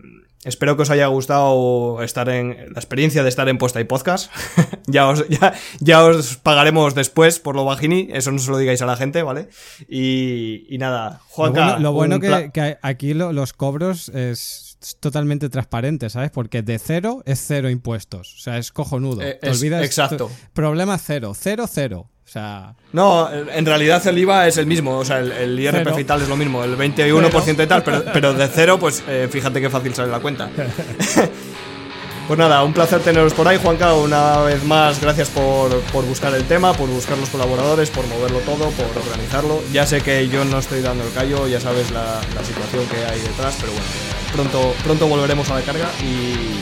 espero que os haya gustado estar en la experiencia de estar en Posta y Podcast. ya, os, ya, ya, os pagaremos después por lo bajini, eso no se lo digáis a la gente, ¿vale? Y, y nada, Juanca. Lo bueno, lo bueno que, que, aquí lo, los cobros es totalmente transparente, ¿sabes? Porque de cero es cero impuestos. O sea, es cojonudo. Eh, Te olvidas. Exacto. Problema cero. Cero, cero. O sea... No, en realidad el IVA es el mismo, o sea, el, el IRPF cero. y tal es lo mismo, el 21% y tal, pero, pero, de cero, pues eh, fíjate qué fácil sale la cuenta. pues nada, un placer teneros por ahí, Juanca, una vez más, gracias por, por, buscar el tema, por buscar los colaboradores, por moverlo todo, por organizarlo. Ya sé que yo no estoy dando el callo, ya sabes la, la situación que hay detrás, pero bueno, pronto, pronto volveremos a la carga y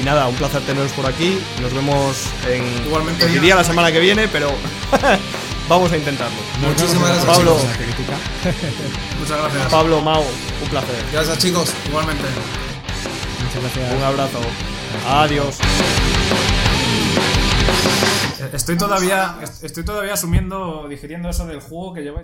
y nada, un placer teneros por aquí. Nos vemos en. Igualmente. Diría la semana que viene, pero vamos a intentarlo. Muchísimas gracias, Pablo. Muchas gracias. Pablo, Mau, un placer. Gracias, chicos. Igualmente. Muchas gracias. Un abrazo. Adiós. Estoy todavía, estoy todavía asumiendo, digiriendo eso del juego que lleváis.